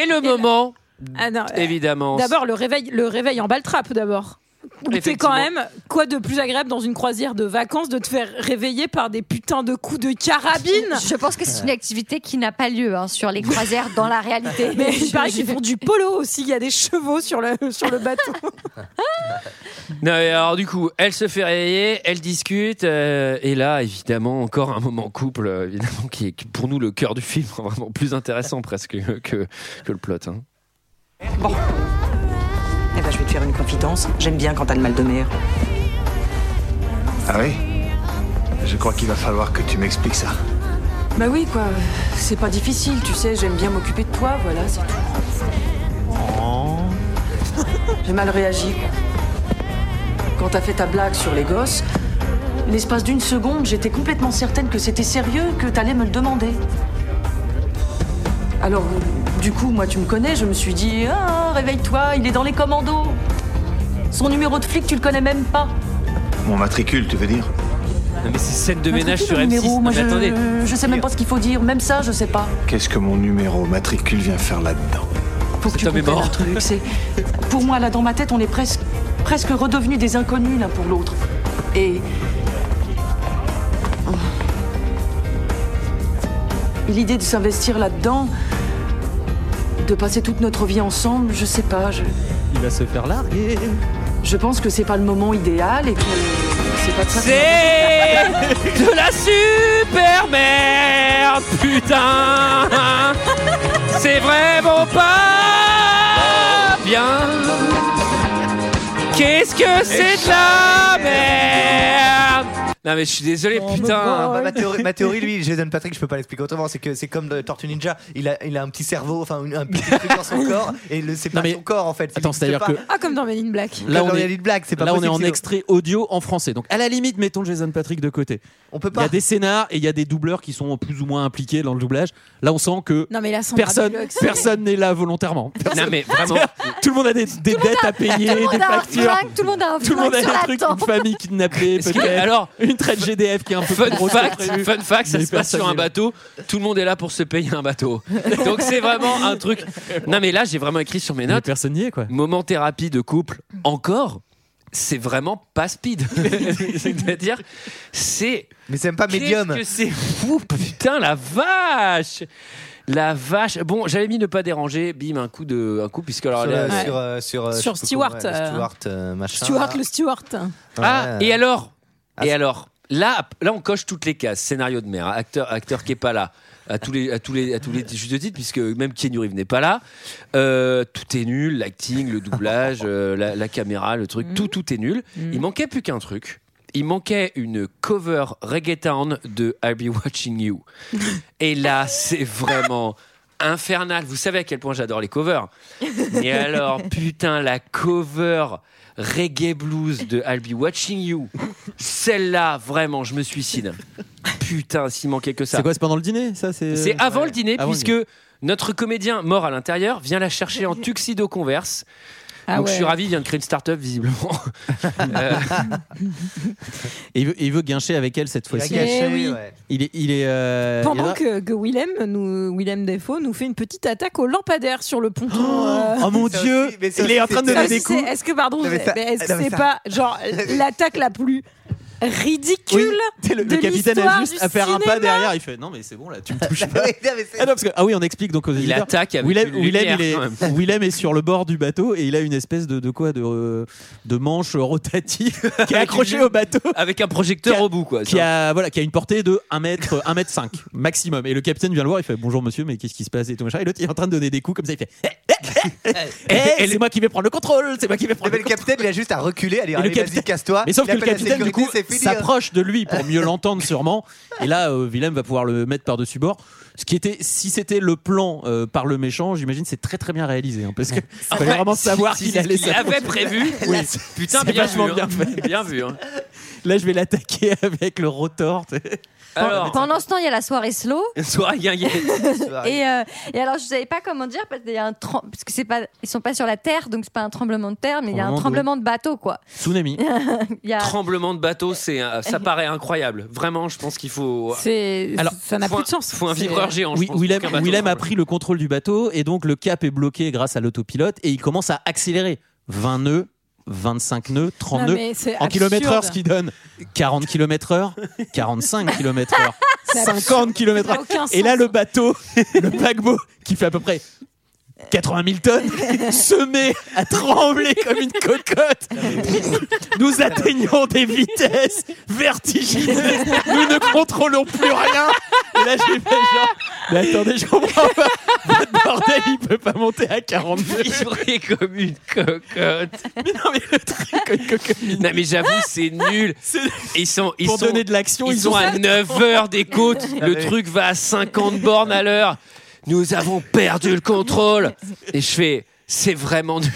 le moment, Ah non, euh, évidemment. D'abord, le réveil, le réveil en baltrape, d'abord. Effectivement. quand même, quoi de plus agréable dans une croisière de vacances de te faire réveiller par des putains de coups de carabine? Je pense que c'est une activité qui n'a pas lieu hein, sur les croisières dans la réalité. Mais il paraît qu'ils font du polo aussi, il y a des chevaux sur le, sur le bateau. Non, et alors du coup, elle se fait réveiller, elle discute, euh, et là, évidemment, encore un moment couple, euh, évidemment, qui est qui est pour nous le cœur du film, vraiment plus intéressant presque que, que le plot. hein. Bon. Faire une confidence. J'aime bien quand t'as le mal de mer. Ah oui Je crois qu'il va falloir que tu m'expliques ça. Bah oui, quoi. C'est pas difficile, tu sais, j'aime bien m'occuper de toi, voilà, c'est tout. J'ai mal réagi, quoi. Quand t'as fait ta blague sur les gosses, l'espace d'une seconde, j'étais complètement certaine que c'était sérieux, que t'allais me le demander. Alors, du coup, moi, tu me connais, je me suis dit, ah, réveille-toi, il est dans les commandos. Son numéro de flic, tu le connais même pas. Mon matricule, tu veux dire? Non, mais c'est scène de ménage sur Matricule, M6. numéro, Non, moi, mais je, attendez, je sais même pas ce qu'il faut dire, même ça, je sais pas. Qu'est-ce que mon numéro matricule vient faire là-dedans? Faut que tu comprennes un truc. C'est pour moi là dans ma tête, on est presque presque redevenus des inconnus l'un pour l'autre. Et Et l'idée de s'investir là-dedans, de passer toute notre vie ensemble, je sais pas. Je, Il va se faire larguer. je pense que c'est pas le moment idéal et que c'est pas de ça. c'est de la super merde, putain C'est vraiment pas bien Qu'est-ce que c'est de la merde? Non mais je suis désolé, putain Ah, bah, ma, théorie, ma théorie, lui, Jason Patrick, je peux pas l'expliquer autrement. C'est que c'est comme Tortue Ninja. Il a, il a un petit cerveau, enfin une- un petit truc dans son corps, et le- c'est pas Non, mais- son corps en fait. Attends, c'est-à-dire pas. que Ah, comme dans Men in Black. là, Comme on dans est, Elite Black, c'est pas là, on est possible, en sinon. extrait audio en français. Donc, à la limite, mettons Jason Patrick de côté. On peut Il y a pas. des scénars et il y a des doubleurs qui sont plus ou moins impliqués dans le doublage. Là, on sent que Non, mais là, Sandra personne Bullock, c'est- personne n'est là volontairement. Non mais vraiment Tout le monde a des, des dettes à payer, Tout le monde des a un factures. flingue, tout le monde a un Tout le monde a des la trucs, tempe. une famille kidnappée, peut-être. alors- une traite GDF qui est un peu Fun plus fact, fun fact, ça se passe sur un bateau. Tout le monde est là pour se payer un bateau. Donc c'est vraiment un truc. Non mais là j'ai vraiment écrit sur mes notes. personne n'y est, quoi. Moment thérapie de couple encore. C'est vraiment pas speed. C'est-à-dire, c'est. Mais c'est même pas médium. Qu'est-ce que c'est fou, putain, la vache! La vache. Bon, j'avais mis ne pas déranger. Bim, un coup de, un coup puisque alors. Sur, là- euh, Ouais. sur, euh, sur, euh, Sur Stewart, comment, ouais, euh, Stewart, euh, machin. Stuart, le Stuart. Ah, Ouais. et alors Ah, Et alors Là, là, on coche toutes les cases. Scénario de mer, acteur, acteur qui est pas là. À tous les, à tous les, à tous les juste de titre, puisque même Keanu Reeves n'est pas là. Euh, tout est nul, l'acting, le doublage, euh, la, la caméra, le truc, tout, tout est nul. Il manquait plus qu'un truc. Il manquait une cover reggaeton de I'll Be Watching You. Et là, c'est vraiment infernal. Vous savez à quel point j'adore les covers. Et alors, putain, la cover reggae blues de I'll Be Watching You. Celle-là, vraiment, je me suicide. Putain, s'il manquait que ça. C'est quoi, c'est pendant le dîner Ça, c'est. C'est avant le dîner, Avant le puisque notre comédien mort à l'intérieur vient la chercher en tuxedo converse. Ah Donc je suis ravi, il vient de créer une start-up visiblement. Euh, Et il veut, il veut guincher avec elle cette fois-ci. Eh oui. ouais. Il est, il est. euh, il Pendant que, que Willem, nous, Willem Defoe nous fait une petite attaque au lampadaire sur le ponton. euh. Oh mon dieu aussi, Il est en train de donner des coups. c'est- Est-ce que, pardon, est-ce que c'est pas genre l'attaque la plus ridicule le, capitaine a juste à faire un pas derrière. Il fait non mais c'est bon là, tu me touches pas. Ah non, parce que, ah oui, on explique donc aux il éditeurs. attaque avec Willem, une Willem, lumière, il est. Willem sur le bord du bateau et il a une espèce de, de quoi de, euh, de manche rotative qui est accrochée au bateau. avec un projecteur a- au bout quoi. Qui a, voilà, qui a une portée de 1 mètre, 1 mètre 5 maximum. Et le capitaine vient le voir, il fait bonjour monsieur, mais qu'est-ce qui se passe et tout machin. Et l'autre il est en train de donner des coups comme ça, il fait Eh, eh, eh, eh, c'est moi qui vais prendre le contrôle, c'est moi qui vais prendre Mais le le capitaine, il a juste à reculer, à dire allez, vas-y, casse-toi. Mais sauf que le capitaine, du coup. S'approche de lui pour mieux l'entendre sûrement. Et là, euh, Willem va pouvoir le mettre par-dessus bord. Ce qui était, si c'était le plan euh, par le méchant, j'imagine c'est très très bien réalisé. hein, parce que fallait vraiment savoir Si qu'il allait qu'il avait prévu. Oui. Putain, bien vachement vu, bien hein. fait. Bien vu. hein. Là, je vais l'attaquer avec le rotor. Alors, Pendant ce temps, il y a la soirée slow. soirée guinguette. Et, euh, et alors, je savais pas comment dire parce qu'il y a un trem- parce que c'est pas, ils sont pas sur la terre, donc c'est pas un tremblement de terre, mais il y a un Tremblement tremblement de bateau, quoi. Tsunami. Il y a, Tremblement de bateau, c'est euh, ça paraît incroyable. Vraiment, je pense qu'il faut. C'est Alors, ça n'a faut plus un- de sens. Faut un C'est- vibreur géant. je Oui, pense, Willem, pour qu'un bateau Willem a tremble. pris le contrôle du bateau et donc le cap est bloqué grâce à l'autopilote et il commence à accélérer. 20 nœuds, 25 nœuds, 30 Non, nœuds. En kilomètres heure, absurde. ce qui donne 40 km heure, 45 km heure, C'est 50 km Ça n'a heure. aucun Et là, le bateau, le paquebot, qui fait à peu près 80 000 tonnes, se met à trembler comme une cocotte. Nous atteignons des vitesses vertigineuses. Nous ne contrôlons plus rien. Et là, j'ai fait genre, mais attendez, je comprends pas. Votre bordel, il peut pas monter à 42. Vibrer comme une cocotte. Mais non, mais le truc, comme une cocotte. Non mais j'avoue c'est nul. Ils sont ils Pour sont donner de l'action, ils, ils sont ont à 9 heures des côtes. Le truc va à 50 bornes à l'heure. Nous avons perdu le contrôle. Et je fais c'est vraiment nul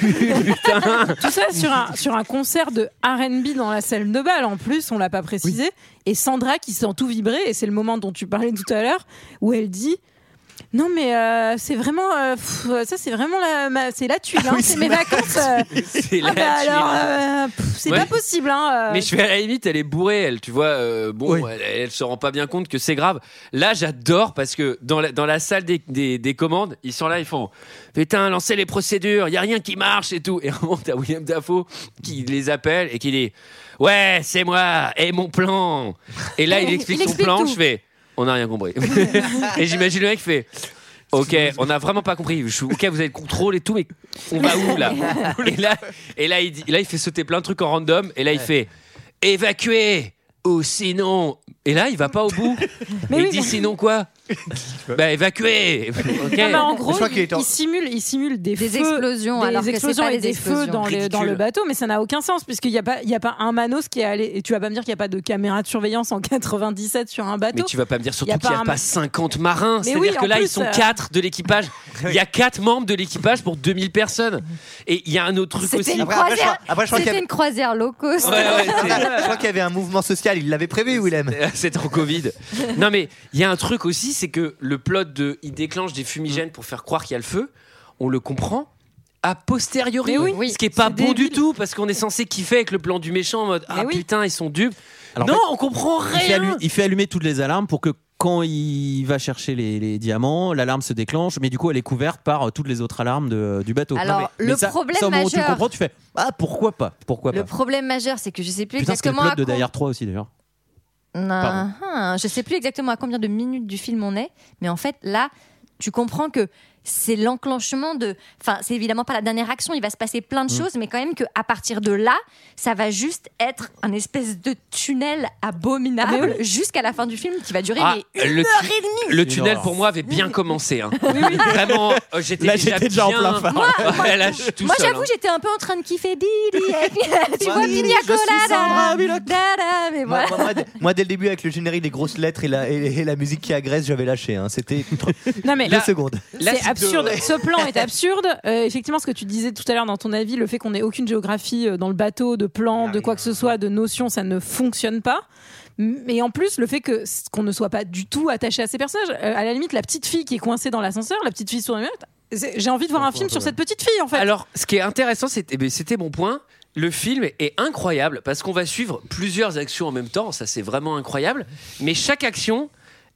putain. Tout ça sur un, sur un concert de RB dans la salle de bal en plus, on l'a pas précisé. Et Sandra qui sent tout vibrer, et c'est le moment dont tu parlais tout à l'heure, où elle dit. Non mais euh, c'est vraiment euh, pff, ça c'est vraiment la ma- c'est la tuile hein, Oui, c'est c'est mes vacances euh. C'est Ah la bah tuile. alors euh, pff, c'est Ouais. pas possible hein, euh. Mais je fais à la limite, elle est bourrée, elle, tu vois. euh, bon, Oui. elle, elle se rend pas bien compte que c'est grave. Là, j'adore parce que dans la, dans la salle des, des, des commandes, ils sont là, ils font Putain, lancez les procédures, il y a rien qui marche et tout. Et à un moment, t'as William Dafoe qui les appelle et qui dit Ouais, c'est moi, et mon plan. Et là, il explique Il son explique plan, tout. je fais On n'a rien compris. et j'imagine le mec fait. Ok, on n'a vraiment pas compris. Je suis, ok, vous avez le contrôle et tout, mais on va où là Et là, et là, il dit, là, il fait sauter plein de trucs en random. Et là, il fait évacuer ou sinon. Et là, il va pas au bout. Mais il oui, dit mais- sinon quoi Bah évacuer. Ok. Non, mais en gros, il simule, il simule des, Des feux, explosions, des alors que c'est explosions pas et des des feux dans, le, dans le Ridicule. bateau, mais ça n'a aucun sens puisqu'il n'y a pas, il y a pas un manos qui est allé. Et tu vas pas me dire qu'il n'y a pas de caméra de surveillance en 97 sur un bateau. Mais tu vas pas me dire surtout a qu'il n'y pas a un- pas 50 marins. C'est-à-dire oui, que là, ils sont euh, 4 de l'équipage. Il y a 4 membres de l'équipage pour 2000 personnes. Et il y a un autre truc aussi. C'était avait- une croisière low cost. Je crois qu'il y avait un mouvement social, il l'avait prévu, Willem. C'est en Covid. Non, mais il y a un truc aussi, c'est que le plot de. Il déclenche des fumigènes pour faire croire qu'il y a le feu. On le comprend a posteriori. Oui. ce qui est pas C'est bon du tout, parce qu'on est censé kiffer avec le plan du méchant en mode Ah oui. putain, ils sont dupes. Alors, non, en fait, on comprend il fait, rien. il fait allumer toutes les alarmes pour que quand il va chercher les, les diamants, l'alarme se déclenche, mais du coup elle est couverte par euh, toutes les autres alarmes de- du bateau. Alors, Non, mais- le mais ça- problème ça, tu majeur- comprends, tu fais ah pourquoi pas, pourquoi Le pas. problème majeur, c'est que je sais plus Putain, c'était le exactement plot à de Hard 3 aussi d'ailleurs. Ah, je sais plus exactement à combien de minutes du film on est, mais en fait là, tu comprends que c'est l'enclenchement de. Enfin, c'est évidemment pas la dernière action. Il va se passer plein Mm. de choses, mais quand même que à partir de là, ça va juste être un espèce de tunnel abominable Ah, jusqu'à la fin du film qui va durer Ah, mais une le, heure et demie. le tunnel pour moi avait bien commencé. hein. Vraiment, euh, j'étais Là, déjà, j'étais déjà en plein phare. Ouais, là, je suis tout Moi, seul, j'avoue, hein. j'étais un peu en train de kiffer Billy. tu vois, Oui, Sandra Colada. Mais Moi, voilà. moi, moi, dès- moi, dès le début, avec le générique des grosses lettres et la, et, et la musique qui agresse, j'avais lâché. hein. C'était Non mais deux secondes. Là, c'est absurde. de- Ce plan est absurde. Euh, effectivement, ce que tu disais tout à l'heure dans ton avis, le fait qu'on ait aucune géographie euh, dans le bateau, de plan, de quoi que ce soit, de notion, ça ne fonctionne pas. Mais en plus, le fait que qu'on ne soit pas du tout attaché à ces personnages, euh, à la limite, la petite fille qui est coincée dans l'ascenseur, la petite fille sur c'est- j'ai envie de voir un film sur cette petite fille en fait. Alors, ce qui est intéressant, eh ben, c'était mon point. Le film est incroyable parce qu'on va suivre plusieurs actions en même temps. Ça, c'est vraiment incroyable. Mais chaque action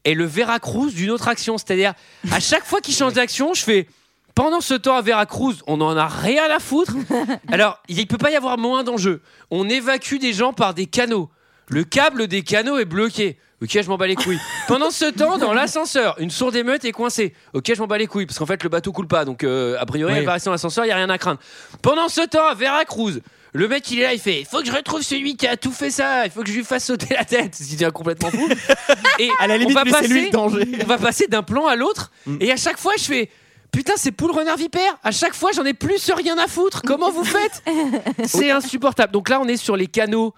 est le Veracruz d'une autre action. C'est-à-dire, à chaque fois qu'il change d'action, je fais. Pendant ce temps à Veracruz, on n'en a rien à foutre. Alors, il peut pas y avoir moins d'enjeux. On évacue des gens par des canaux. Le câble des canaux est bloqué. Ok, je m'en bats les couilles. Pendant ce temps, dans l'ascenseur, une sourde émeute est coincée. Ok, je m'en bats les couilles parce qu'en fait le bateau coule pas, donc euh, a priori Oui. elle va rester dans l'ascenseur, il y a rien à craindre. Pendant ce temps, à Veracruz, le mec il est là, il fait, il faut que je retrouve celui qui a tout fait ça, il faut que je lui fasse sauter la tête. Il devient complètement fou. Et À la limite, on va passer, le danger. on va passer d'un plan à l'autre, et à chaque fois je fais. Putain, c'est poule renard vipère. À chaque fois, j'en ai plus rien à foutre. Comment vous faites? C'est insupportable. Donc là, on est sur les canaux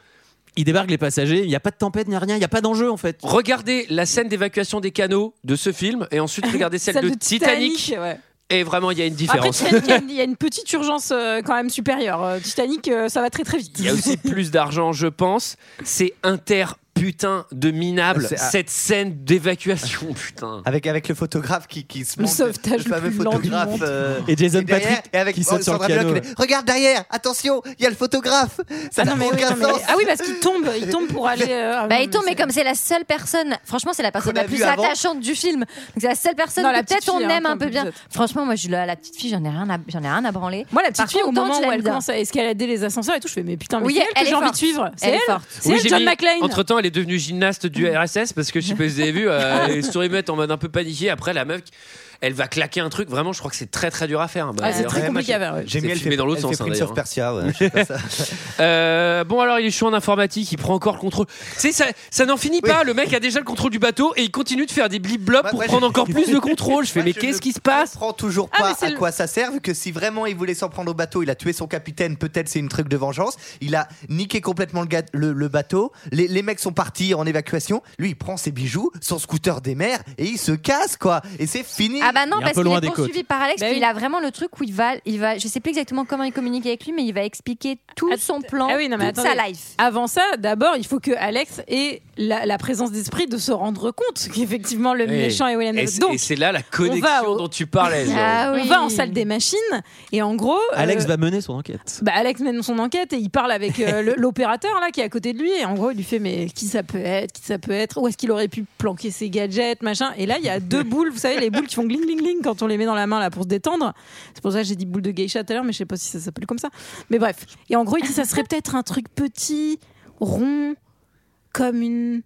Il débarque les passagers, il n'y a pas de tempête, il n'y a rien, il n'y a pas d'enjeu en fait. Regardez la scène d'évacuation des canaux de ce film et ensuite regardez celle, de, Titanic. ouais. Et vraiment, il y a une Après différence. Titanic, il y a une- il y, a une petite urgence euh, quand même supérieure. Euh, Titanic, euh, ça va très très vite. Il y a aussi plus d'argent, je pense. C'est inter putain de minable ah. cette scène d'évacuation, putain. Avec, avec le photographe qui, qui se Le monte, sauvetage le fameux le du photographe monde. euh, Et Jason derrière, Patrick et avec qui saute sur le piano. Regarde derrière, attention, il y a le photographe. Ça Ah n'a non, mais oui, aucun non, mais- sens. ah oui, parce qu'il tombe, il tombe pour aller. euh, Bah, il tombe, mais comme c'est la seule personne, franchement, c'est la personne la plus attachante du film. Donc, c'est la seule personne Non, que peut-être on hein, aime un peu bien. Franchement, moi, je, la, la petite fille, j'en ai rien à, j'en ai rien à branler. Moi, la petite fille, au moment où elle commence à escalader les ascenseurs et tout, je fais, mais putain, mais c'est elle que j'ai envie de suivre. C'est Elle est elle. forte. C'est John McClane. Entre temps, elle est devenue gymnaste du RSS parce que je sais pas si vous avez vu, euh, les mettent en mode un peu paniqué. Après, la meuf, elle va claquer un truc. Vraiment, je crois que c'est très très dur à faire. Bah, Ah, c'est d'ailleurs, très compliqué à faire. J'ai mis elle filmé fait, dans l'autre sens, fait hein, Prince of Persia. ouais, je sais pas ça. Euh, bon alors il est chaud en informatique, il prend encore le contrôle. Tu sais ça, ça n'en finit pas. Le mec a déjà le contrôle du bateau et il continue de faire des blip blops Ouais, pour prendre je- encore plus de contrôle. Je fais Moi, mais je qu'est-ce qui se passe comprends toujours Ah, pas c'est à le- quoi ça sert, vu que si vraiment il voulait s'en prendre au bateau, il a tué son capitaine, peut-être c'est une truc de vengeance. Il a niqué complètement le, ga- le- le bateau. Les, les mecs sont partis en évacuation. Lui, il prend ses bijoux, son scooter des mers et il se casse, quoi. Et c'est fini. Ah bah non, parce qu'il est poursuivi côtes. par Alex, Bah puis il a vraiment le truc où il va, il va, je sais plus exactement comment il communique avec lui, mais il va expliquer tout Ah, son plan, ah oui, non, mais toute attendez. sa life. Avant ça, d'abord, il faut que Alex ait la, la présence d'esprit de se rendre compte qu'effectivement le Oui. méchant est William Et Dafoe. c'est- Donc, Et c'est là la connexion au- dont tu parlais. Ah on va en salle des machines et en gros, Alex euh, va mener son enquête. Bah Alex mène son enquête et il parle avec euh, l'opérateur là qui est à côté de lui et en gros il lui fait mais qui ça peut être qui ça peut être où est-ce qu'il aurait pu planquer ses gadgets machin et là il y a deux boules vous savez les boules qui font gling gling gling quand on les met dans la main là pour se détendre c'est pour ça que j'ai dit boule de geisha tout à l'heure mais je sais pas si ça s'appelle comme ça mais bref et en gros il dit ça serait peut-être un truc petit rond comme une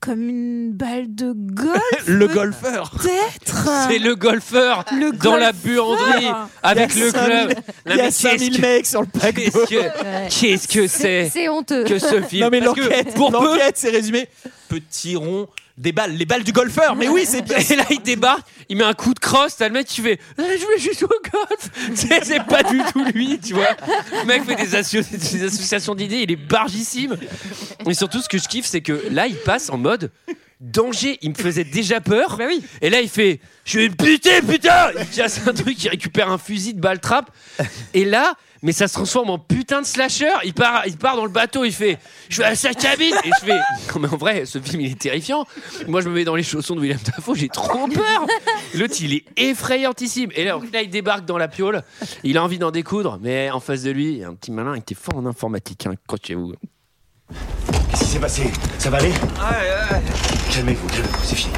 comme une balle de golf Le golfeur. peut-être C'est le golfeur Le dans la buanderie avec le 5000 club. Il y a qu'est-ce 5000 que- mecs sur le paquebot. Qu'est-ce que qu'est-ce que c'est C'est honteux. que ce film? Non mais l'enquête, pour l'enquête, c'est résumé. Petit rond, des balles, les balles du golfeur. Mais oui, c'est bien. Et là, il débarque, il met un coup de crosse, t'as le mec qui fait Ah, Je voulais juste jouer au golf C'est pas du tout lui, tu vois. Le mec fait des, asso- des associations d'idées, il est bargissime. Et surtout, ce que je kiffe, c'est que là, il passe en mode danger. Il me faisait déjà peur. Bah oui. Et là, il fait Je vais me buter, putain Il casse un truc, il récupère un fusil de balle trappe. Et là, mais ça se transforme en putain de slasher. Il part, il part dans le bateau, il fait Je vais à sa cabine. Et je fais Non, mais en vrai, ce film, il est terrifiant. Moi, je me mets dans les chaussons de William Dafoe, j'ai trop peur. L'autre, il est effrayantissime. Et là, là, il débarque dans la piole. Il a envie d'en découdre, mais en face de lui, il y a un petit malin, il était fort en informatique. Hein. Crochez-vous. Qu'est-ce qui s'est passé? Ça va aller? Calmez-vous, calmez-vous, c'est fini.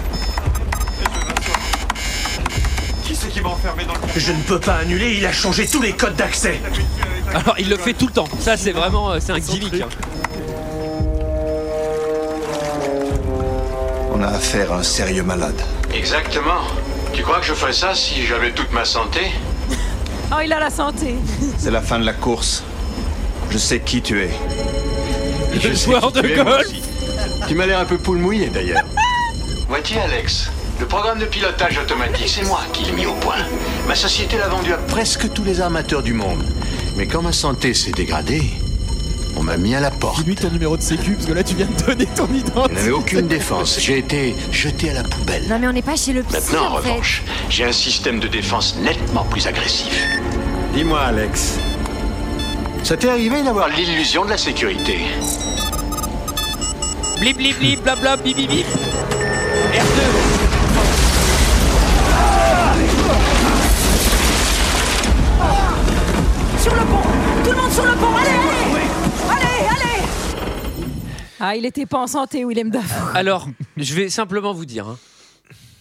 Je ne peux pas annuler, il a changé tous les codes d'accès. Alors, il le fait tout le temps. Ça, c'est vraiment euh, c'est un gimmick. hein. On a affaire à un sérieux malade. Exactement. Tu crois que je ferais ça si j'avais toute ma santé? Oh il a la santé C'est la fin de la course. Je sais qui tu es. Et je Le sais joueur qui de tu es, moi golf. aussi. Tu m'as l'air un peu poule mouillée d'ailleurs. Vois-tu, Alex? Le programme de pilotage automatique, c'est moi qui l'ai mis au point. Ma société l'a vendu à presque tous les armateurs du monde. Mais quand ma santé s'est dégradée, on m'a mis à la porte. Dis-lui ton numéro de sécu, parce que là, tu viens de donner ton Je identité. n'avais aucune défense. J'ai été jeté à la poubelle. Non mais on n'est pas chez le psy Maintenant, en en fait. revanche, j'ai un système de défense nettement plus agressif. Dis-moi, Alex. Ça t'est arrivé d'avoir l'illusion de la sécurité? Blip, blip, blip, blabla, bip, bip, bip. R2. Ah, il était pas en santé, Willem Dafoe. Alors, je vais simplement vous dire. hein.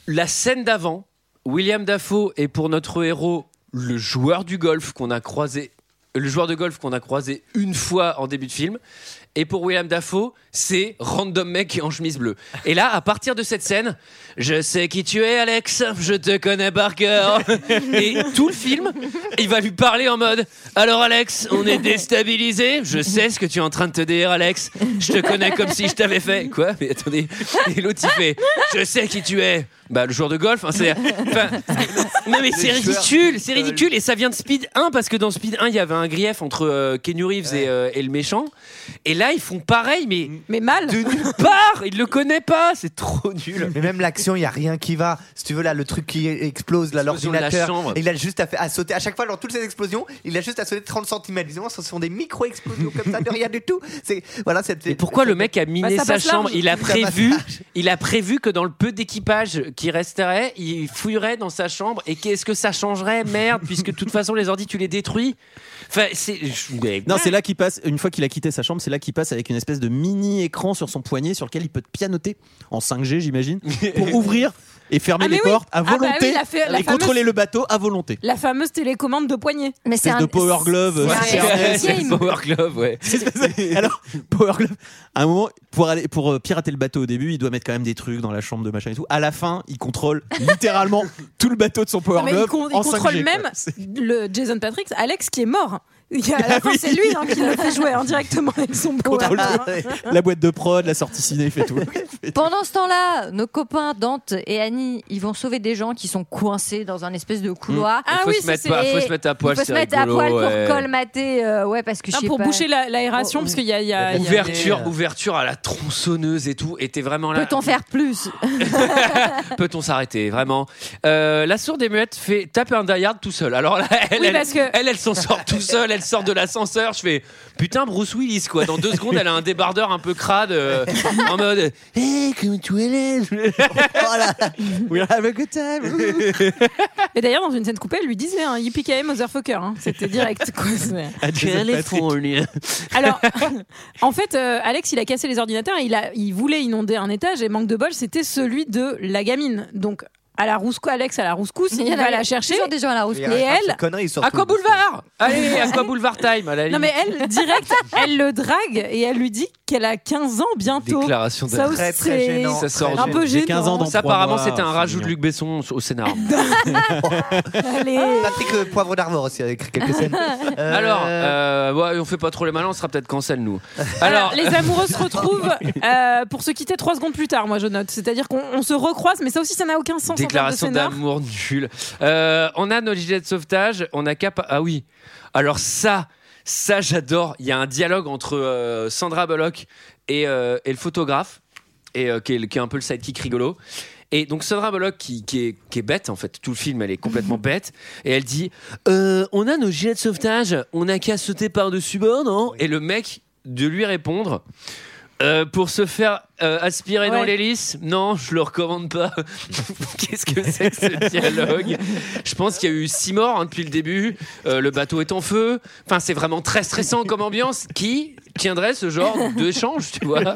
La scène d'avant, William Dafoe est pour notre héros le joueur du golf qu'on a croisé, le joueur de golf qu'on a croisé une fois en début de film. Et pour William Dafoe, c'est random mec en chemise bleue. Et là, à partir de cette scène, je sais qui tu es, Alex. Je te connais par cœur. Et tout le film, il va lui parler en mode Alors, Alex, on est déstabilisé. Je sais ce que tu es en train de te dire, Alex. Je te connais comme si je t'avais fait. Quoi? Mais attendez. Et l'autre, il fait Je sais qui tu es. Bah, le joueur de golf. hein, c'est, enfin, non, mais c'est ridicule. C'est ridicule. Et ça vient de Speed 1 parce que dans Speed 1, il y avait un grief entre euh, Keanu Reeves et, euh, et le méchant. Et là, ils font pareil, mais. Mais mal. De nulle part. Il le connaît pas. C'est trop nul. Mais même l'action, il y a rien qui va. Si tu veux là, le truc qui explose, là, l'ordinateur, chambre. il a juste à, fa- à sauter. À chaque fois, dans toutes ces explosions, il a juste à sauter 30 cm. Évidemment, ce sont des micro explosions comme ça, de rien du tout. C'est voilà, c'est. Et pourquoi le mec a miné Bah, sa chambre large. Il a prévu, il a prévu que dans le peu d'équipage qui resterait, il fouillerait dans sa chambre. Et qu'est-ce que ça changerait, merde, puisque de toute façon les ordi tu les détruis. Enfin, c'est. Non, c'est là qu'il passe, une fois qu'il a quitté sa chambre, c'est là qu'il passe avec une espèce de mini écran sur son poignet sur lequel il peut te pianoter en 5G, j'imagine, pour ouvrir et fermer Ah, les oui. portes à Ah, bah oui, volonté il la et fameuse- contrôler le bateau à volonté. La fameuse télécommande de poignet. Mais c'est un de Power Glove. euh, c'est Power Glove, ouais. Alors, Power Glove, à un moment, pour, aller, pour euh, pirater le bateau au début, il doit mettre quand même des trucs dans la chambre de machin et tout. À la fin, il contrôle littéralement tout le bateau de son Power Non, mais il, Glove. con- il en contrôle 5G, quoi. même le Jason Patrick, Alex qui est mort. Il y a- à la fin, Oui. c'est lui hein, qui le fait jouer indirectement avec son contrôle tout. la boîte de prod, la sortie ciné, il fait tout. Pendant ce temps-là, nos copains Dante et Annie, ils vont sauver des gens qui sont coincés dans un espèce de couloir. Il Ah faut, oui, se mettre pas- faut se mettre à poil, Il faut se mettre à poil pour ouais. colmater, euh, ouais, parce que je Ah, sais pour pas. boucher la- l'aération, Oh, parce qu'il y a, il y a- il y a Ouverture, des- ouverture à la tronçonneuse et tout. Et t'es vraiment là. Peut-on faire plus? Peut-on s'arrêter vraiment? Euh, La sourde et muette fait taper un die-hard tout seul. Alors là, elle, Oui, elle, parce que- elle, elle s'en sort tout seul. Elle sort de l'ascenseur. Je fais putain Bruce Willis quoi. Dans deux secondes, elle a un débardeur un peu crade euh, en mode Hey, comment tu es Voilà. We'll have a good time. Et d'ailleurs, dans une scène coupée, elle lui disait hein, Yippee motherfucker. hein. C'était direct. Quoi. California. Alors, en fait, euh, Alex, il a cassé les ordinateurs. Il, a, il voulait inonder un étage et manque de bol, c'était celui de la gamine. Donc, à la rouscou, Alex à la rouscousse, il, va a la chercher. toujours des gens à la Il rousse. y a Et de elle surtout. Aqua Boulevard? Allez, Aqua Boulevard Time à la Non mais elle, direct, elle le drague et elle lui dit qu'elle a 15 ans bientôt. Déclaration Ça aussi, Très, très c'est gênant. Ça sort un peu J'ai gênant. 15 ans dans Ça apparemment c'était un rajout de. Luc Besson au scénario. Allez. Patrick euh, Poivre d'Arvor aussi a écrit quelques scènes. Euh, Alors, euh, ouais, on fait pas trop les malins, on sera peut-être cancel nous. Alors, les amoureux se retrouvent euh, pour se quitter trois secondes plus tard, moi je note. C'est-à-dire qu'on on se recroise, mais ça aussi ça n'a aucun sens. Déclaration d'amour nul. Euh, on a nos gilets de sauvetage, on a cap. Ah oui. Alors ça, ça j'adore. Il y a un dialogue entre euh, Sandra Bullock et, euh, et le photographe, et qui, est, qui est un peu le sidekick rigolo. Et donc Sandra Bullock qui, qui est, qui est bête en fait, tout le film elle est complètement bête et elle dit on a nos gilets de sauvetage, on a qu'à sauter par dessus bord non? Et le mec de lui répondre Euh, pour se faire euh, aspirer dans l'hélice, non, je le recommande pas. Qu'est-ce que c'est que ce dialogue? Je pense qu'il y a eu six morts hein, depuis le début. Euh, le bateau est en feu. Enfin, c'est vraiment très stressant comme ambiance. Qui? Tiendrait ce genre d'échange, tu vois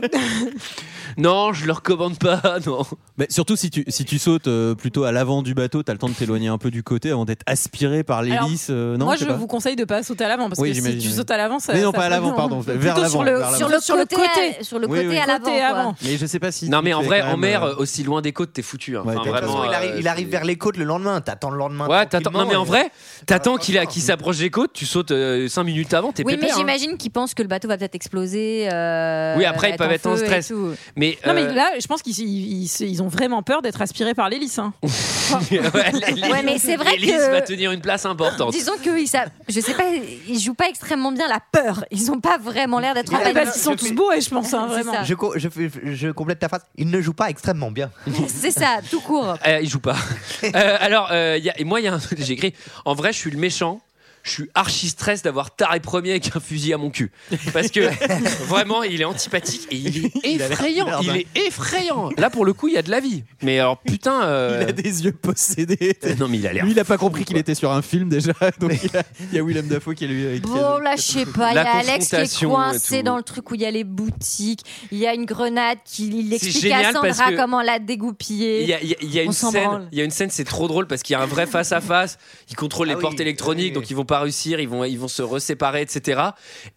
Non, je le recommande pas. Non. Mais surtout si tu, si tu sautes euh, plutôt à l'avant du bateau, t'as le temps de t'éloigner un peu du côté avant d'être aspiré par l'hélice. euh, non, Moi je sais pas. vous conseille de pas sauter à l'avant parce Oui, que si j'imagine, tu oui. sautes à l'avant, ça. Mais non, ça pas à l'avant, pardon, vers Plutôt l'avant, sur le, vers sur l'avant. le, sur le côté. à- sur le Oui, côté oui. à l'avant. Côté quoi. avant. Mais je sais pas si. Non, mais en vrai, en mer, euh, aussi loin des côtes, t'es foutu. hein. Ouais, Enfin, t'es- De toute façon, vraiment. il arrive, euh, il arrive vers les côtes le lendemain. T'attends le lendemain. Ouais, t'attends. Non, mais en vrai, t'attends qu'il a, qu'il s'approche des côtes, tu sautes 5 minutes avant, t'es Oui, mais pépère. hein. j'imagine qu'ils pensent que le bateau va peut-être exploser. euh, Oui, après, ils peuvent être en stress. Mais, Non mais euh, là, je pense qu'ils ils, ils- ils ont vraiment peur d'être aspirés par l'hélice. hein. ouais, l'hélice- Ouais, mais c'est vrai l'hélice que- va tenir une place importante. Disons que ils savent- je sais pas, ils jouent pas extrêmement bien la peur. Ils ont pas vraiment l'air d'être Ah, panique. parce qu'ils sont tous beaux et je pense hein, vraiment. Je, co- je, fais- je complète ta phrase. Il ne joue pas extrêmement bien. C'est ça, tout court. Euh, il joue pas. Euh, alors, euh, il y a- et moi, il y a un truc que j'ai écrit. En vrai, je suis le méchant. Je suis archi stress d'avoir taré premier avec un fusil à mon cul. Parce que vraiment, il est antipathique et il est effrayant. Il hein. est effrayant. Là, pour le coup, il y a de la vie. Mais alors, putain. euh, Il a des yeux possédés. Non, mais il a l'air. Lui, il a pas compris qu'il était sur un film déjà. Donc il, y a, il y a Willem Dafoe qui est lui. qui a- Bon, là, je sais pas. Il y a Alex qui est coincé dans le truc où il y a les boutiques. Il y a une grenade qui il explique à Sandra comment la dégoupiller. Il y a, il y a- il y a On une scène, branle. il y a une scène, c'est trop drôle parce qu'il y a un vrai face à face. Ils contrôlent les Ah oui, portes électroniques, oui. donc ils vont pas réussir, ils vont, ils vont se reséparer, etc.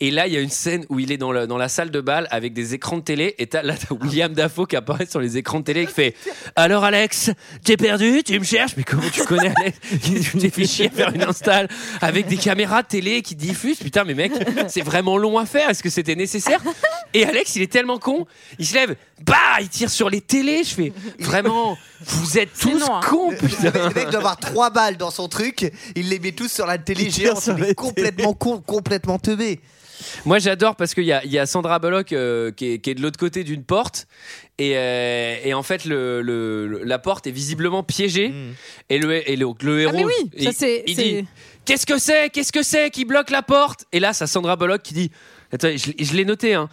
Et là, il y a une scène où il est dans, le- dans la salle de bal avec des écrans de télé et t'as, là, t'as William Dafoe qui apparaît sur les écrans de télé et qui fait Alors Alex, t'es perdu, tu me cherches, mais comment tu connais Alex Tu t'es fait chier à faire une install avec des caméras de télé qui diffusent. Putain, mais mec, c'est vraiment long à faire. Est-ce que c'était nécessaire? Et Alex, il est tellement con, il se lève, bah, il tire sur les télés. Je fais Vraiment, vous êtes tous non, hein. cons, putain. le mec doit avoir trois balles dans son truc, il les met tous sur la télé géante, complètement con, complètement teubé. Moi, j'adore parce qu'il y a, il y a Sandra Bullock euh, qui, est, qui est de l'autre côté d'une porte. Et, euh, et en fait, le, la porte est visiblement piégée. Et le, et le, le héros. Ah, mais oui, il, ça, c'est- il c'est- dit Qu'est-ce que c'est? Qu'est-ce que c'est qui bloque la porte? Et là, c'est Sandra Bullock qui dit Attends, je, je l'ai noté, hein.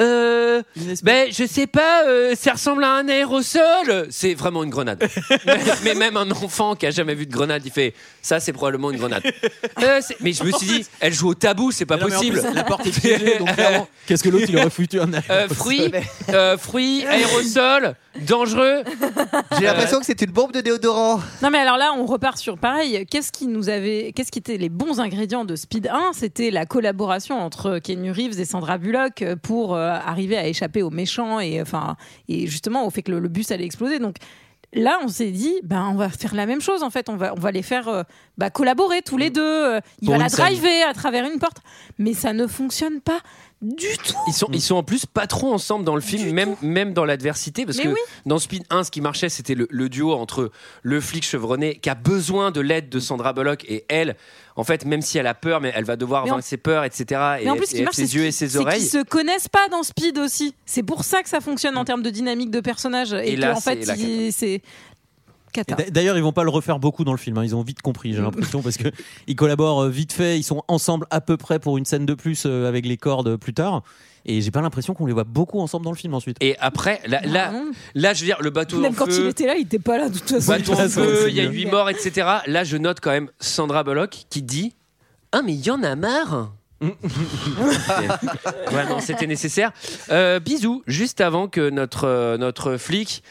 Euh, ben, je sais pas, euh, ça ressemble à un aérosol. C'est vraiment une grenade. mais, mais même un enfant qui a jamais vu de grenade, il fait ça, c'est probablement une grenade. Euh, c'est- mais je me suis dit, elle joue au tabou, c'est pas Mais non, mais en possible. plus, la porte est piégée, donc clairement, qu'est-ce que l'autre il aurait foutu un Euh, fruits, euh, fruits, aérosols, dangereux. J'ai l'impression que c'est une bombe de déodorant. Non mais alors là, on repart sur pareil. Qu'est-ce qui nous avait, qu'est-ce qui était les bons ingrédients de Speed 1 C'était la collaboration entre Keanu Reeves et Sandra Bullock pour euh, arriver à échapper aux méchants et enfin et justement au fait que le, le bus allait exploser. Donc là, on s'est dit, ben on va faire la même chose en fait. On va on va les faire euh, bah, collaborer tous les deux. Euh, Il Pour va la scène. driver à travers une porte, mais ça ne fonctionne pas du tout. Ils sont, ils sont en plus pas trop ensemble dans le film, même, même dans l'adversité, parce Mais que oui. dans Speed 1, ce qui marchait, c'était le, le duo entre le flic chevronné qui a besoin de l'aide de Sandra Bullock et elle. En fait, même si elle a peur, mais elle va devoir Mais en- vaincre ses peurs, etc. Et, Mais en plus, ce et qui marche, ses yeux et ses qu'ils oreilles. se connaissent pas dans Speed aussi. C'est pour ça que ça fonctionne en termes de dynamique de personnage et, Et que là, en fait, c'est. Et D'ailleurs, ils vont pas le refaire beaucoup dans le film. hein. Ils ont vite compris, j'ai l'impression, parce que ils collaborent euh, vite fait. Ils sont ensemble à peu près pour une scène de plus euh, avec les cordes plus tard. Et j'ai pas l'impression qu'on les voit beaucoup ensemble dans le film ensuite. Et après, là, là, là, je veux dire, le bateau Même en quand feu, il était là, il était pas là de toute façon. bateau en feu, il y a bien. huit morts, etc. Là, je note quand même Sandra Bullock qui dit Ah, mais il y en a marre Ouais, non, c'était nécessaire. Euh, bisous, juste avant que notre, euh, notre flic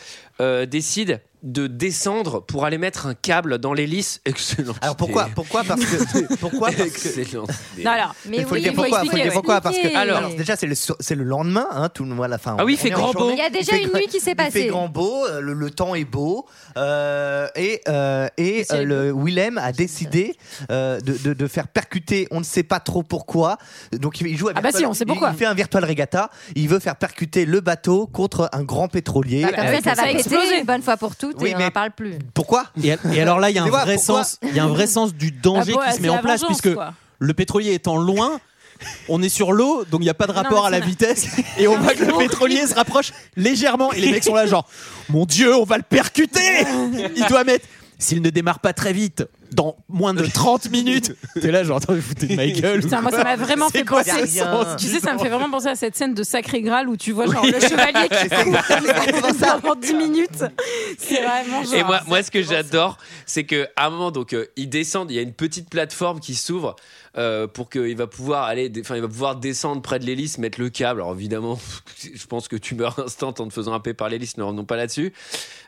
euh, décide de descendre pour aller mettre un câble dans l'hélice. Excellent. Alors pourquoi Pourquoi Parce que pourquoi Parce que Excellent. Non, alors, il faut le dire pourquoi, faut le dire pourquoi parce que Alors- alors, déjà c'est le c'est le lendemain hein, tout le monde à la fin. Ah oui, il on fait grand beau. Il y a déjà une nuit qui s'est Il passée. fait grand beau, euh, le, le temps est beau euh, et euh, et euh, le Willem a décidé euh, de, de, de faire percuter, on ne sait pas trop pourquoi. Donc il joue à Ah bah virtual- si, on sait il- pourquoi. Il, fait un virtual regatta, il veut faire percuter le bateau contre un grand pétrolier. Bah, comme ça, va explosé. une bonne fois pour toutes Oui, et on n'en parle plus. Pourquoi Et, et alors là, il y a un vrai sens, il y a un vrai sens du danger Ah qui se met en place puisque quoi. le pétrolier étant loin. On est sur l'eau, donc il n'y a pas de rapport à la vitesse. Et on voit que le pétrolier se rapproche légèrement. Et les mecs sont là, genre, mon Dieu, on va le percuter Il doit mettre. S'il ne démarre pas très vite, dans moins de 30 minutes. T'es là, genre, attends, vous foutez de ma gueule. Putain, moi ça m'a vraiment fait quoi penser. Tu sais, ça me fait vraiment penser à cette scène de Sacré Graal où tu vois genre le chevalier qui court pendant 10 minutes. C'est vraiment genre. Et moi, moi, ce que j'adore, c'est que à un moment, donc, euh, ils descendent. Il y a une petite plateforme qui s'ouvre euh, pour qu'il va pouvoir aller, enfin, il va pouvoir descendre près de l'hélice, mettre le câble. Alors évidemment, je pense que tu meurs instant en te faisant happer par l'hélice. Ne revenons pas là-dessus.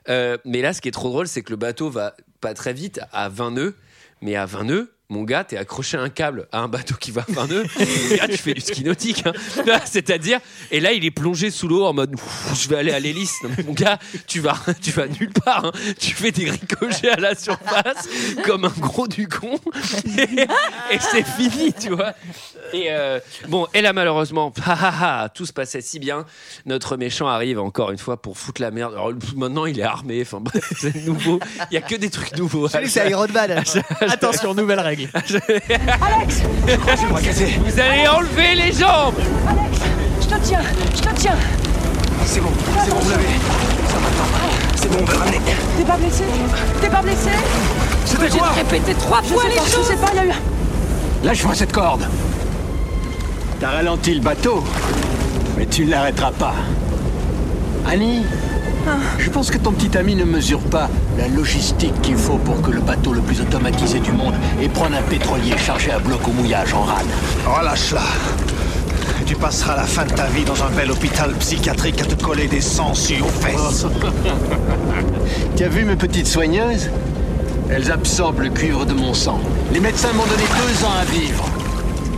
Euh, mais là, ce qui est trop drôle, c'est que le bateau va pas très vite, à 20 nœuds, mais à 20 nœuds. Mon gars, t'es accroché à un câble à un bateau qui va à 20 nœuds. Gars, tu fais du ski nautique. hein. C'est-à-dire, et là, il est plongé sous l'eau en mode, je vais aller à l'hélice. Non, mais mon gars, tu vas, tu vas nulle part. hein. Tu fais des ricochets à la surface comme un gros du con. Et, et c'est fini, tu vois. Et euh, bon, et là, malheureusement, ha, ha, ha, tout se passait si bien. Notre méchant arrive encore une fois pour foutre la merde. Alors, maintenant, il est armé. Enfin, bref, c'est nouveau. Il y a que des trucs nouveaux. C'est Iron Man. Attention, nouvelle règle. Alex Vous allez enlever les jambes Je te tiens Je te tiens C'est bon, c'est bon, vous l'avez. C'est bon, on va le ramener. T'es pas blessé? T'es pas blessé? C'était quoi Répétez trois fois les choses Je sais pas, il y a eu. Lâche-moi cette corde. T'as ralenti le bateau, mais tu ne l'arrêteras pas. Annie, je pense que ton petit ami ne mesure pas la logistique qu'il faut pour que le bateau le plus automatisé du monde ait prendre un pétrolier chargé à bloc au mouillage en rade. Relâche-la. Tu passeras la fin de ta vie dans un bel hôpital psychiatrique à te coller des sangsues aux fesses. Tu as vu mes petites soigneuses? Elles absorbent le cuivre de mon sang. Les médecins m'ont donné deux ans à vivre.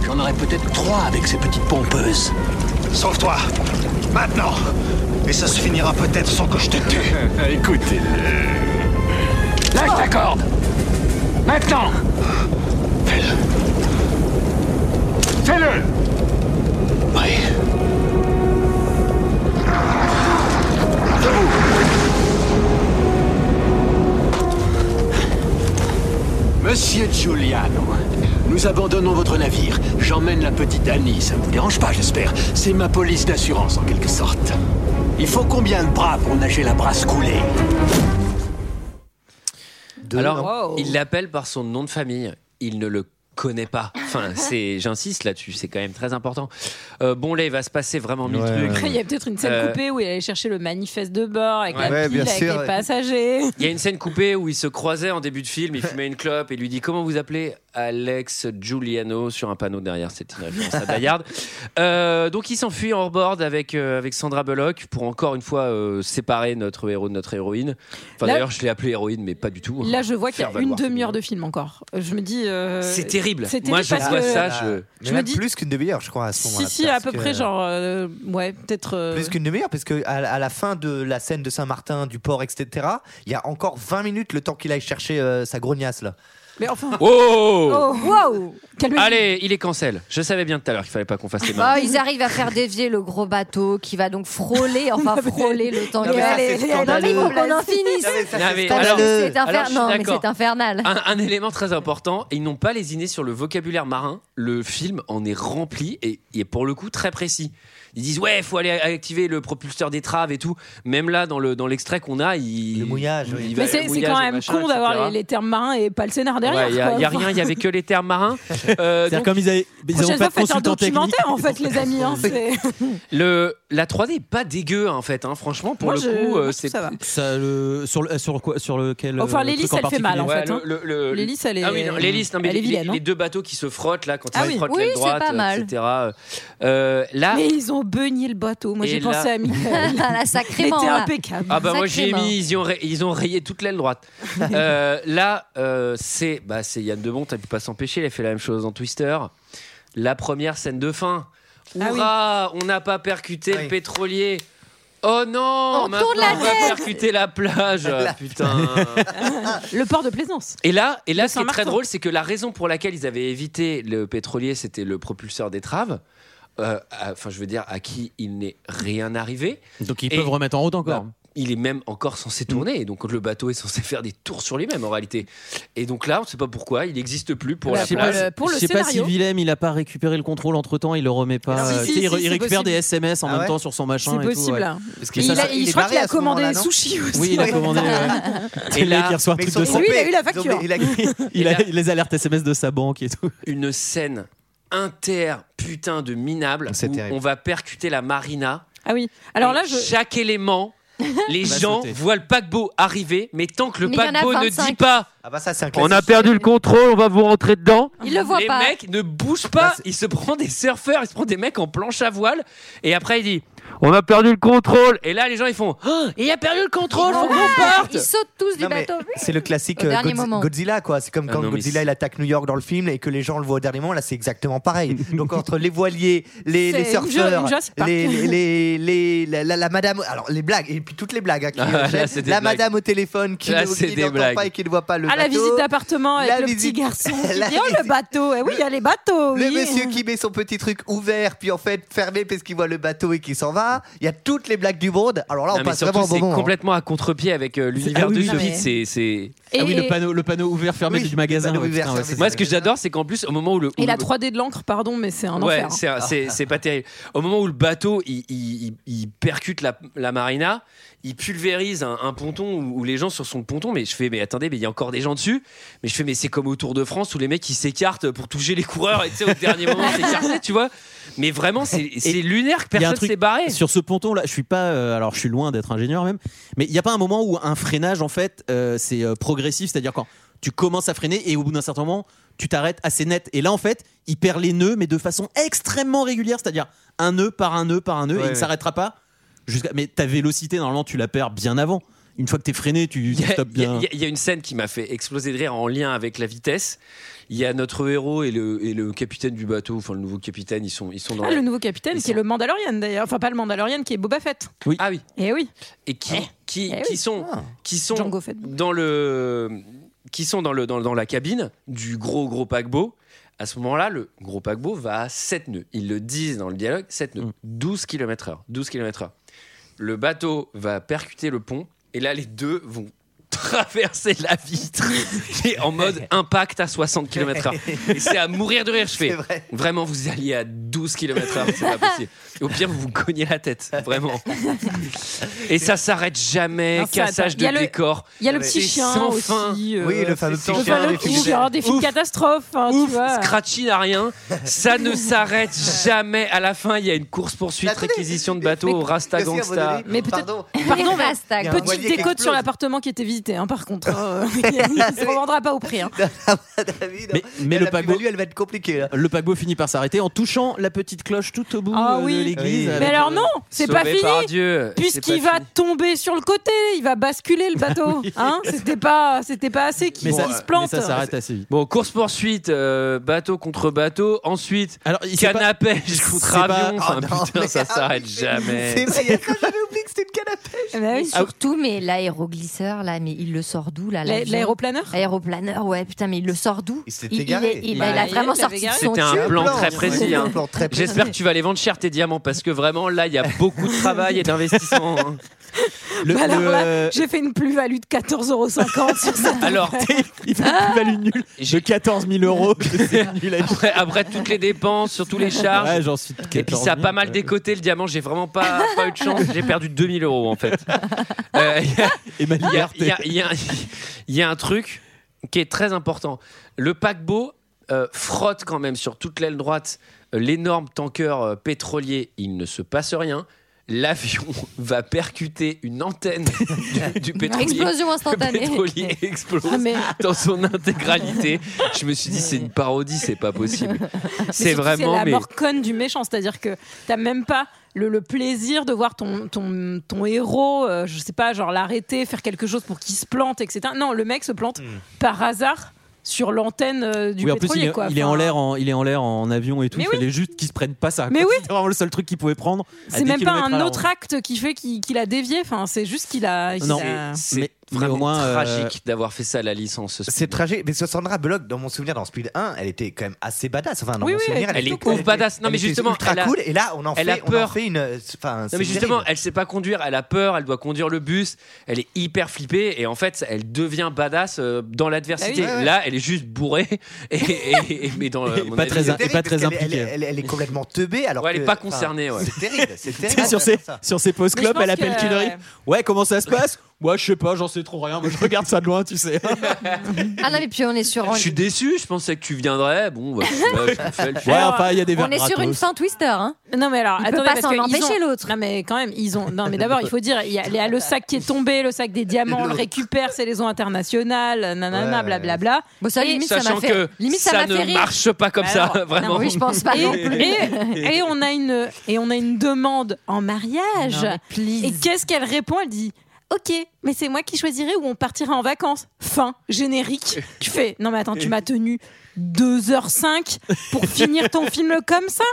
J'en aurai peut-être trois avec ces petites pompeuses. Sauve-toi. Maintenant. Et ça se finira peut-être sans que je te tue. Écoutez-le. Lâche ta corde Maintenant Fais-le. Fais-le Oui. Debout. Monsieur Giuliano, nous abandonnons votre navire. J'emmène la petite Annie, ça ne vous dérange pas, j'espère. C'est ma police d'assurance, en quelque sorte. Il faut combien de bras pour nager la brasse coulée Alors, il l'appelle par son nom de famille. Il ne le connaît pas. Enfin, c'est, j'insiste là-dessus, c'est quand même très important. Euh, bon, là, il va se passer vraiment mille trucs. Après, il y a peut-être une scène Euh, coupée où il allait chercher le manifeste de bord avec Ouais. la Ouais, pile, bien avec sûr, les ouais. passagers. Il y a une scène coupée où ils se croisaient en début de film, il fumait une clope et lui dit comment vous appelez Alex Giuliano sur un panneau derrière, c'est une référence à Hard. Euh, donc il s'enfuit en hors-board avec, euh, avec Sandra Bullock pour encore une fois euh, séparer notre héros de notre héroïne. Enfin Là- d'ailleurs je l'ai appelé héroïne mais pas du tout. Là, je vois qu'il y a une demi-heure de film encore. Je me dis. euh, C'est terrible. c'est Moi, terrible je parce vois que- ça, je- Mais me dis- plus qu'une demi-heure, je crois, à ce Si, moment-là. si, à parce peu que- près, genre. euh, ouais, peut-être. euh, Plus qu'une demi-heure, parce que à, à la fin de la scène de Saint-Martin, du port, etc., il y a encore 20 minutes le temps qu'il aille chercher euh, sa grognasse là. Mais enfin. Oh, Oh, wow Calmez-vous. Allez, il est cancel. Je savais bien tout à l'heure qu'il fallait pas qu'on fasse les mains. Ah, ils arrivent à faire dévier le gros bateau qui va donc frôler, enfin frôler le temps Non, mais ça, est. c'est Non, mais scandaleux. il faut qu'on en finisse. Non, mais ça, Non, c'est mais Parce alors- que c'est alors, infer- je suis non, mais d'accord. c'est infernal. Un, un élément très important, ils n'ont pas lésiné sur le vocabulaire marin. Le film en est rempli et il est pour le coup très précis. Ils disent ouais, il faut aller activer le propulseur d'étrave et tout. Même là, dans le dans l'extrait qu'on a, il Le mouillage, oui. il va- Mais c'est quand même machin, con d'avoir les, les termes marins et pas le scénar derrière. Ouais, il y a, quoi. il y a rien, il y avait que les termes marins. Euh, C'est-à-dire donc, comme ils avaient, ils Prochaine avaient pas faites un documentaire en fait, les amis. hein, le la 3D est pas dégueu en fait. hein. Franchement, pour Moi, le coup, euh, c'est ça le, sur, le, sur, quoi, sur lequel Enfin, euh, l'hélice, elle fait mal, en fait, Ouais, hein. L'hélice, elle est- Ah oui, non, l'hélice, les, deux bateaux qui se frottent là quand Ah ils frottent l'aile c'est droite, pas mal. etc. Euh, là, Mais ils ont beugné le bateau. Moi, j'ai là- pensé à Michael. Là, Il sacrément. était là. impeccable. Ah bah moi j'ai mis, ils ont, ray- ils ont rayé toute l'aile droite. Euh, là, euh, c'est bah, c'est Yann Debont, t'as pu pas s'empêcher, il a fait la même chose dans Twister. La première scène de fin. Ah Hurrah, on n'a pas percuté Oui. le pétrolier. Oh non, On maintenant tourne la on va percuter la plage. La- Putain. Le port de plaisance. Et là, et là ce qui est très drôle, c'est que la raison pour laquelle ils avaient évité le pétrolier, c'était le propulseur d'étrave. Euh, à- Enfin, je veux dire, à qui il n'est rien arrivé. Donc ils Et- peuvent remettre en route encore. Bah, il est même encore censé tourner, et donc le bateau est censé faire des tours sur lui-même en réalité. Et donc là, on ne sait pas pourquoi, il n'existe plus pour Bah, la place. le- pour le je sais pas si. Willem il a pas récupéré le contrôle entre temps, il le remet pas. Si, euh, si, il, si, récupère possible. des SMS en Ah même temps sur son machin. C'est et tout, possible. ouais. Parce ça, il, a- il je est crois barré qu'il a commandé des sushis aussi. Oui, il a commandé. Et là, il reçoit un truc de il a eu la facture. Il a- les alertes SMS de sa banque et tout. une scène inter putain de minable C'est où terrible. on va percuter la marina. Ah oui. Alors là, je. chaque élément, les gens sauter. voient le paquebot arriver, mais tant que le Mais paquebot ne 25. dit pas Ah bah ça c'est un on a perdu le contrôle, on va vous rentrer dedans. Il le voit les pas. mecs ne bougent pas, Bah, il se prend des surfeurs, il se prend des mecs en planche à voile, et après il dit on a perdu le contrôle. Et là les gens ils font Ah, il a perdu le contrôle, faut qu'on parte. Ils sautent tous du bateau. c'est le classique euh, dernier Godzi- moment. Godzilla quoi. C'est comme Ah quand non, Godzilla il attaque New York dans le film et que les gens le voient au dernier moment. Là c'est exactement pareil. Donc entre les voiliers, les, les surfeurs, les, les, les, les- la, la- la madame, alors les blagues et puis toutes les blagues. hein, qui, Ah, euh, là, la blagues. madame au téléphone qui Là, ne n'entend pas et qui ne voit pas le À la bateau. visite d'appartement avec La le visite- petit garçon qui La dit Oh le bateau Eh oui, il y a les bateaux Le oui. monsieur qui met son petit truc ouvert, puis en fait fermé parce qu'il voit le bateau et qui s'en va. Il y a toutes les blagues du monde. Alors là, on Non, passe surtout, vraiment un bon c'est hein. complètement à contre-pied avec euh, l'univers Ah oui, de Speed. mais- C'est, c'est- ah oui, Et- le panneau, le panneau ouvert fermé Oui, du magasin. ouais, ouvert, putain, ouais, Moi, ce que j'adore, c'est qu'en plus, au moment où le. Et où la le- 3D de l'encre, pardon, mais c'est un Ouais, enfer. c'est, c'est, c'est pas terrible. Au moment où le bateau il, il- il- il percute la, la marina, il pulvérise un, un ponton où, où les gens sur son ponton. Mais je fais, mais attendez, mais il y a encore des gens dessus. Mais je fais, mais c'est comme au Tour de France où les mecs ils s'écartent pour toucher les coureurs et tu sais, au dernier moment s'écarter, tu vois. Mais vraiment, c'est lunaire que personne s'est barré. Sur ce ponton là, je suis pas. euh, alors, je suis loin d'être ingénieur même. Mais il n'y a pas un moment où un freinage, en fait, euh, c'est euh, progressif. C'est-à-dire quand tu commences à freiner et au bout d'un certain moment, tu t'arrêtes assez net. Et là, en fait, il perd les nœuds, mais de façon extrêmement régulière. C'est-à-dire un nœud par un nœud par un nœud. Ouais, et il ne ouais. s'arrêtera pas. Jusqu'à... Mais ta vélocité, normalement, tu la perds bien avant. Une fois que t'es freiné, tu stoppes a- bien. il y a- il y a une scène qui m'a fait exploser de rire en lien avec la vitesse. Il y a notre héros et le, et le capitaine du bateau, enfin le nouveau capitaine, ils sont, ils sont dans Ah, la- le nouveau capitaine Ils qui est le Mandalorian d'ailleurs. Enfin, pas le Mandalorian qui est Boba Fett. Ah oui. Et oui. Et qui, qui, Eh qui oui. sont, qui sont Django Fett. dans le, qui sont dans le, dans, dans la cabine du gros gros paquebot. À ce moment-là, le gros paquebot va à 7 nœuds. Ils le disent dans le dialogue, 7 nœuds, 12 km/h. 12 km/h. Le bateau va percuter le pont et là, les deux vont traverser la vitre et en mode impact à 60 km/h. Et c'est à mourir de rire. Je fais vraiment, vous alliez à 12 km/h, c'est pas possible. Au pire, vous vous cognez la tête, vraiment. Et ça s'arrête jamais. Non, cassage attends, il y de a le- décor. Il y a le petit chien sans aussi. fin. euh, Oui, le fameux petit chien. des films petit chien, des films Ouf. catastrophes. hein, tu Ouf, vois. Scratchy n'a rien. Ça ne s'arrête jamais. À la fin, il y a une course poursuite, Attendez, réquisition de bateau au Rasta Gangsta. Mais peut-être- Pardon. Pardon, mais Hashtag. Il y a un petite décote sur l'appartement qui était visité, hein, par contre. Euh, il se revendra pas au prix. hein. Mais, le paquebot, elle va être compliquée. Le paquebot finit par s'arrêter en touchant la petite cloche tout au bout Ah euh, oui. L'église. Oui. Mais alors non, c'est pas fini. Puisqu'il va fini. tomber sur le côté, il va basculer le bateau. Hein c'était pas, c'était pas assez qu'il se mais plante. ça s'arrête assez vite. Bon, course poursuite, euh, bateau contre bateau. Ensuite, Alors, il s'est pas- canne à pêche contre pas- avion. Enfin, Oh non, putain, ça ah s'arrête jamais. C'est vrai, il y a ça, j'avais oublié que c'était une canne à pêche. Eh ben oui. Mais surtout, mais l'aéroglisseur, là, mais il le sort d'où, là L'aéroplaneur Aéroplaneur, ouais, putain, mais il le sort d'où Il s'est il, égaré. est- il a, vraiment sorti C'était un plan très précis. J'espère que tu vas les vendre cher tes diamants parce que vraiment là il y a beaucoup de travail et d'investissement. hein. Le- Bah alors le- là, j'ai fait une plus-value de 14,50€ sur ça. Alors il fait une plus-value nulle de 14 000 euros. C'est nul à chier. après, après toutes les dépenses, sur tous les charges. Ouais, j'en suis de Et puis 14 ça a 000, pas mal décoté le diamant, j'ai vraiment pas, pas eu de chance, j'ai perdu 2000 euros en fait. Euh, Il y a- Et ma il y, a- liberté. il y a- il y a- il y a un truc qui est très important. Le paquebot euh, frotte quand même sur toute l'aile droite l'énorme tanker euh, pétrolier, il ne se passe rien. L'avion va percuter une antenne du, du pétrolier. Explosion Le instantanée. pétrolier explose Ah, mais- dans son intégralité. Je me suis dit, c'est une parodie, c'est pas possible. C'est vraiment. C'est la mais- mort conne du méchant, c'est-à-dire que t'as même pas le, le plaisir de voir ton, ton, ton héros, euh, je sais pas, genre l'arrêter, faire quelque chose pour qu'il se plante, etc. Non, le mec se plante par hasard sur l'antenne euh, du oui, en plus, pétrolier. il est, quoi. il est en l'air en, il est en l'air en avion et tout. Mais Il oui. fallait juste qu'ils se prennent pas ça. Mais quoi. oui. C'était vraiment le seul truc qu'il pouvait prendre. C'est 10 même pas un autre acte qui fait qu'il qu'il a dévié. Enfin, c'est juste qu'il a. Non. a- C'est vraiment au moins, euh, tragique d'avoir fait ça à la licence. ce C'est tragique, mais Sandra Bullock, dans mon souvenir, dans Speed 1, elle était quand même assez badass. Enfin, dans Oui, mon oui, souvenir, elle est ouf badass. Non, elle mais justement, ultra elle a- cool. Et là, on en elle fait, a on en peur. fait une. Enfin, Non mais justement, terrible. elle sait pas conduire, elle a peur, elle doit conduire le bus, elle est hyper flippée et en fait, elle devient badass euh, dans l'adversité. Oui. Ouais, ouais. Là, elle est juste bourrée et, et- et- mais dans euh, Et mon pas avis, très- pas très impliquée. Elle, elle- elle est complètement teubée alors Ouais, elle est pas concernée. C'est terrible, c'est terrible. sur ses, sur ses club, pense elle appelle ouais. Ouais, comment ça se passe? Ouais, je sais pas, j'en sais trop rien. Moi, je regarde ça de loin, tu sais. Ah non, mais puis on est sur. Je suis déçu, je pensais que tu viendrais. Bon, bah, je fais le Ouais, enfin, il y a des On est sur une fin Twister, hein. Non mais alors, Il peut pas s'en empêcher, ont- l'autre. Non mais quand même, ils ont. Non mais d'abord, il faut dire, il y, a, il y a le sac qui est tombé, le sac des diamants, on le récupère, c'est les eaux internationales, nanana, Ouais. blablabla. Bon, ça, limite, ça Sachant m'a fait. que Limite, ça, ça m'a fait ne marche pas comme Bah ça, vraiment. oui, je pense pas Et, non plus. et- et on a une et on a une demande en mariage. Non. Et qu'est-ce qu'elle répond? Elle dit Ok, mais c'est moi qui choisirai où on partira en vacances. Fin, générique. Tu fais Non, mais attends, tu m'as tenu 2h05 pour finir ton film comme ça?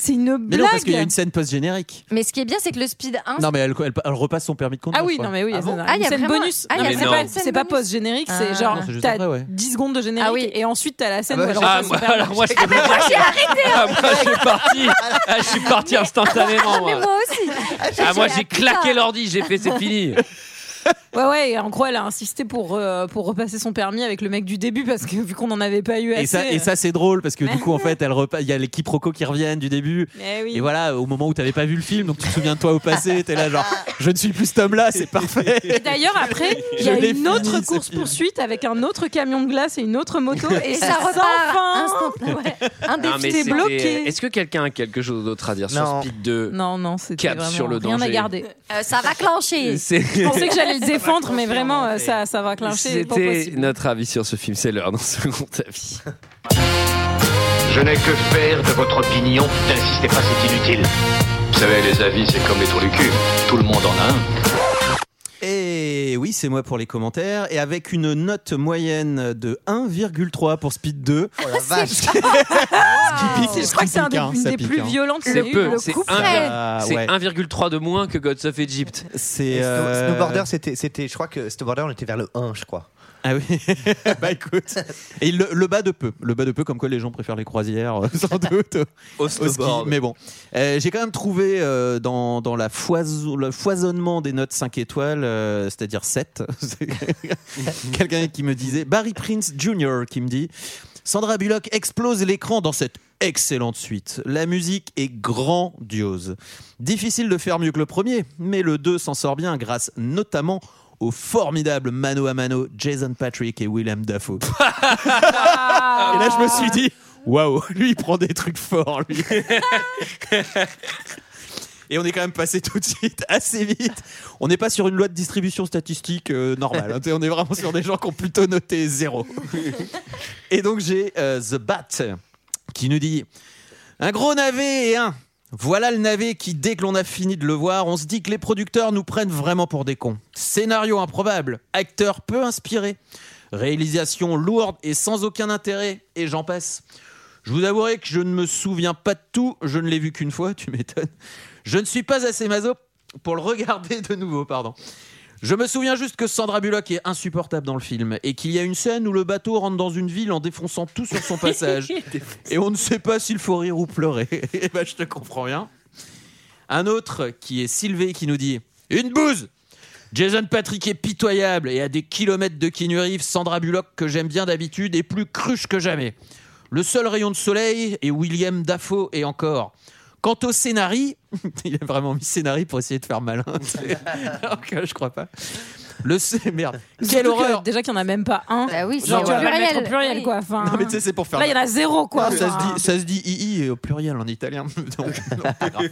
C'est une Mais blague. non, parce qu'il y a une scène post-générique. Mais ce qui est bien, c'est que le Speed 1. Non, mais elle, elle- elle repasse son permis de conduire. Ah oui, non mais oui, Ah bon une Ah, il y a scène vraiment- bonus. Ah, il y a Non, mais vraiment c'est pas, une scène c'est pas post-générique, Ah. c'est genre Non, c'est juste t'as après, ouais. 10 secondes de générique Ah oui. et ensuite t'as la scène Ah où bah, elle j'ai- Ah, repasse moi, son permis. alors moi, je peux vous dire que- Ah, moi, je suis parti. Ah, je suis parti instantanément. Mais Moi. moi aussi. Ah, moi, j'ai Putain. claqué l'ordi, j'ai fait, c'est fini. Ouais, ouais, et en gros, elle a insisté pour, euh, pour repasser son permis avec le mec du début parce que vu qu'on n'en avait pas eu assez. Et ça, et ça c'est drôle parce que du coup, en fait, elle il y a les quiproquos qui reviennent du début. Eh oui. Et voilà, au moment où t'avais pas vu le film, donc tu te souviens de toi au passé, t'es là genre, je ne suis plus cet homme-là, c'est parfait. Et d'ailleurs, après, il y a une fini, autre course-poursuite avec un autre camion de glace et une autre moto. Et, Et ça repart repart fin. Ouais. Un Non, mais défi c'était- bloqué. Est-ce que quelqu'un a quelque chose d'autre à dire sur Non. Speed 2 Non, non, c'était Cap vraiment sur le rien à danger. garder. Euh, ça va clencher. Je pensais que j'allais le défendre, mais vraiment, euh, ça, ça va clencher. pas C'était notre avis sur ce film. C'est l'heure d'un second avis. Je n'ai que faire de votre opinion. N'insistez pas, c'est inutile. Vous savez, les avis, c'est comme les trous du cul. Tout le monde en a un. Et oui, c'est moi pour les commentaires. Et avec une note moyenne de 1,3 pour Speed 2. Oh la vache. Ce qui pique, Je crois que c'est un des, hein, une des pique, plus hein. violentes C'est peu. Le C'est coup un- près. Ah, C'est ouais. 1,3 de moins que Gods of Egypt. C'est. Euh, Snowboarder, c'était, c'était, je crois que Snowboarder, on était vers le 1, je crois. Ah oui, bah écoute. Et le, le bas de peu. Le bas de peu, comme quoi les gens préfèrent les croisières, euh, sans doute. Au ski. Mais bon, Euh, j'ai quand même trouvé euh, dans, dans la le foisonnement des notes 5 étoiles, euh, c'est-à-dire 7, quelqu'un qui me disait, Barry Prince Jr. qui me dit Sandra Bullock explose l'écran dans cette excellente suite. La musique est grandiose. Difficile de faire mieux que le premier, mais le 2 s'en sort bien grâce notamment au formidable mano à mano Jason Patrick et Willem Dafoe. Et là, je me suis dit, waouh, lui, il prend des trucs forts, lui. Et on est quand même passé tout de suite assez vite. On n'est pas sur une loi de distribution statistique euh, normale. hein. on est vraiment sur des gens qui ont plutôt noté zéro. Et donc j'ai euh, The Bat qui nous dit un gros navet et un. Voilà le navet qui, dès que l'on a fini de le voir, on se dit que les producteurs nous prennent vraiment pour des cons. Scénario improbable, acteur peu inspiré, réalisation lourde et sans aucun intérêt, et j'en passe. Je vous avouerai que je ne me souviens pas de tout, je ne l'ai vu qu'une fois, tu m'étonnes. Je ne suis pas assez maso pour le regarder de nouveau, pardon. Je me souviens juste que Sandra Bullock est insupportable dans le film et qu'il y a une scène où le bateau rentre dans une ville en défonçant tout sur son passage. et on ne sait pas s'il faut rire ou pleurer. Eh ben, je te comprends bien. Un autre qui est Sylvé qui nous dit Une bouse Jason Patrick est pitoyable et à des kilomètres de Keanu Reeves, Sandra Bullock, que j'aime bien d'habitude, est plus cruche que jamais. Le seul rayon de soleil est William Dafoe et encore. Quant au scénario, il a vraiment mis scénario pour essayer de faire malin. Alors que je crois pas. Le scé- merde. Quelle Surtout que, horreur. Déjà qu'il n'y en a même pas un. Bah oui, Genre, c'est tu vas au pas le mettre au pluriel. pluriel, Oui. quoi. Enfin, Non mais tu sais c'est pour faire. Là, il y en a zéro, quoi. Non, ça, se dit, ça se dit II au pluriel en italien. Donc, non.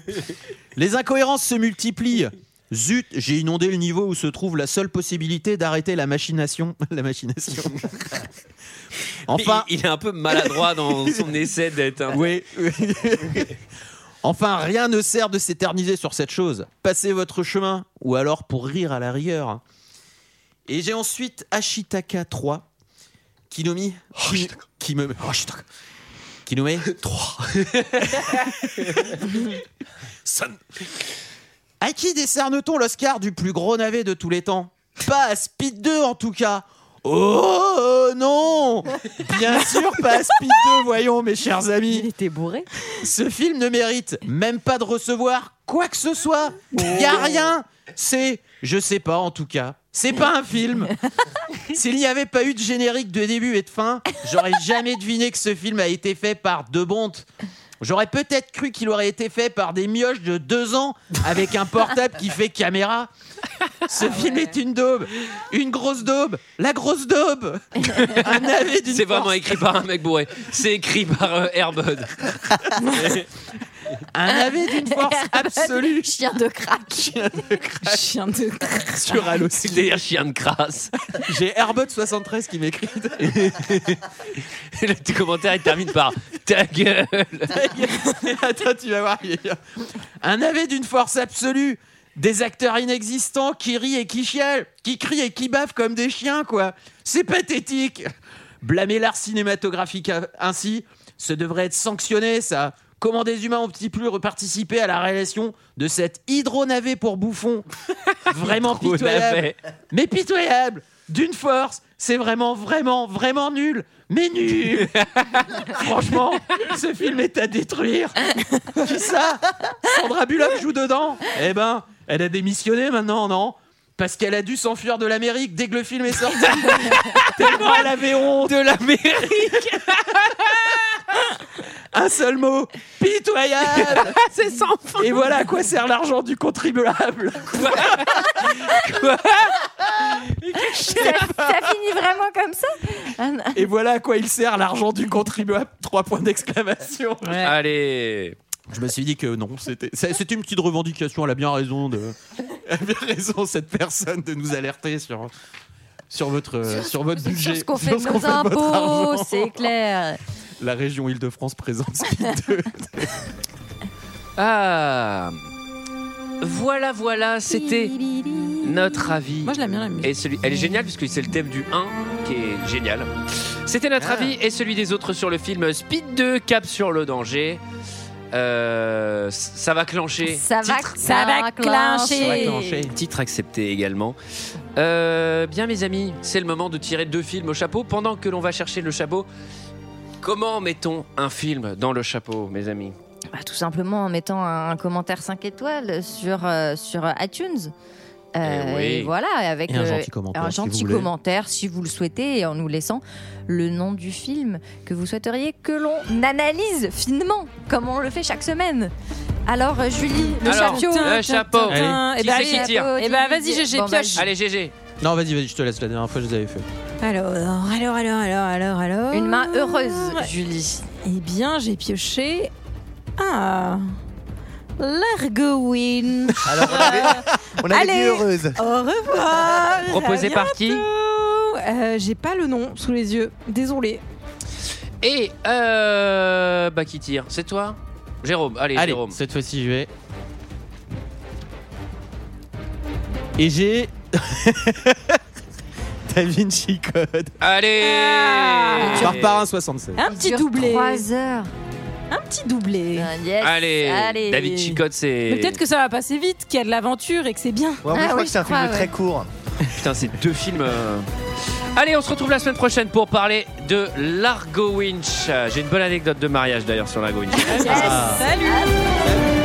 Les incohérences se multiplient. Zut, j'ai inondé le niveau où se trouve la seule possibilité d'arrêter la machination. La machination. enfin, il, il est un peu maladroit dans son essai d'être un. oui. Enfin, rien ne sert de s'éterniser sur cette chose. Passez votre chemin, ou alors pour rire à la rigueur. Et j'ai ensuite Ashitaka 3, qui nous met. Qui, me. Nous met 3. À qui décerne-t-on l'Oscar du plus gros navet de tous les temps? Pas à Speed 2 en tout cas. Oh non Bien sûr, pas Speed 2, voyons mes chers amis. Il était bourré. Ce film ne mérite même pas de recevoir quoi que ce soit. Y a rien. C'est, je sais pas en tout cas, c'est pas un film. S'il n'y avait pas eu de générique de début et de fin, j'aurais jamais deviné que ce film a été fait par De Bonte. J'aurais peut-être cru qu'il aurait été fait par des mioches de deux ans avec un portable qui fait caméra. Ce film est une daube, une grosse daube, la grosse daube. Un navet d'une C'est vraiment force- écrit par un mec bourré. C'est écrit par euh, Airbud. un navet d'une force absolue. Chien de crack. Chien de crack. Sur Halo C'est d'ailleurs chien de crasse. J'ai Airbud73 qui m'écrit. Et le petit commentaire il termine par ta gueule. Attends, tu vas voir. Un navet d'une force absolue. Des acteurs inexistants qui rient et qui chialent, qui crient et qui baffent comme des chiens, quoi. C'est pathétique. Blâmer l'art cinématographique ainsi, ce devrait être sanctionné, ça. Comment des humains ont-ils pu participer à la réalisation de cet hydro-navet pour bouffon Vraiment pitoyable. Mais pitoyable D'une force C'est vraiment, vraiment, vraiment nul Mais nul Franchement, ce film est à détruire. Qui ça? Sandra Bullock joue dedans. Eh ben, elle a démissionné maintenant, non? Parce qu'elle a dû s'enfuir de l'Amérique dès que le film est sorti. Tellement elle avait honte. De l'Amérique Un seul mot pitoyable. C'est sans fin. Et voilà à quoi sert l'argent du contribuable. ça, ça finit vraiment comme ça Ah. Et voilà à quoi il sert l'argent du contribuable. Trois points d'exclamation. Allez. Je me suis dit que non, c'était c'est- une petite revendication. Elle a bien raison de, elle a bien raison cette personne de nous alerter sur sur votre sur, votre budget, Sur ce qu'on fait sur de nos fait de votre impôts, c'est clair. La région Île-de-France présente Speed 2. Ah. Voilà, voilà, c'était notre avis. Moi, je l'aime bien, la musique. Et celui, elle est géniale puisque c'est le thème du 1 qui est génial. C'était notre Ah. avis et celui des autres sur le film Speed 2 Cap sur le danger. Euh, ça va clencher. Ça va, Titre- ça va clencher. Titre accepté également. Euh, bien mes amis, c'est le moment de tirer deux films au chapeau. Pendant que l'on va chercher le chapeau, comment mettons un film dans le chapeau, mes amis Bah, tout simplement en mettant un, un commentaire 5 étoiles sur, euh, sur iTunes. Euh, Eh oui. et voilà, avec Et un euh, gentil commentaire, un si vous gentil voulez. commentaire si vous le souhaitez et en nous laissant le nom du film que vous souhaiteriez que l'on analyse finement, comme on le fait chaque semaine. Alors, euh, Julie, le Alors, chapeau. le chapeau. Allez. Et Qui bah, c'est qui allez, tire Eh ben, vas-y, GG, Bon, pioche. Allez, GG. Non, vas-y, vas-y, je te laisse. La dernière fois, je les avais fait. Alors, alors, alors, alors, alors, alors. Une main heureuse, Julie. Eh bien, j'ai pioché. Ah. L'Argowin. Alors, on avait, on avait dit heureuse. Au revoir. Proposé À par qui. Euh, J'ai pas le nom sous les yeux. Désolé. Et euh, bah qui tire C'est toi Jérôme. Allez, Allez, Jérôme. cette fois-ci, je vais. Et j'ai. Da Vinci Code. Allez Ah. Par par un 76. Un petit dure doublé. Trois heures. Un petit doublé. Ah, yes. Allez, Allez. David Chicotte, c'est. Mais peut-être que ça va passer vite, qu'il y a de l'aventure et que c'est bien. Ouais, moi, Ah je crois oui, que c'est un je film crois, très ouais. court. Putain, c'est deux films. euh. Allez, on se retrouve la semaine prochaine pour parler de Largo Winch. J'ai une bonne anecdote de mariage d'ailleurs sur Largo Winch. Salut.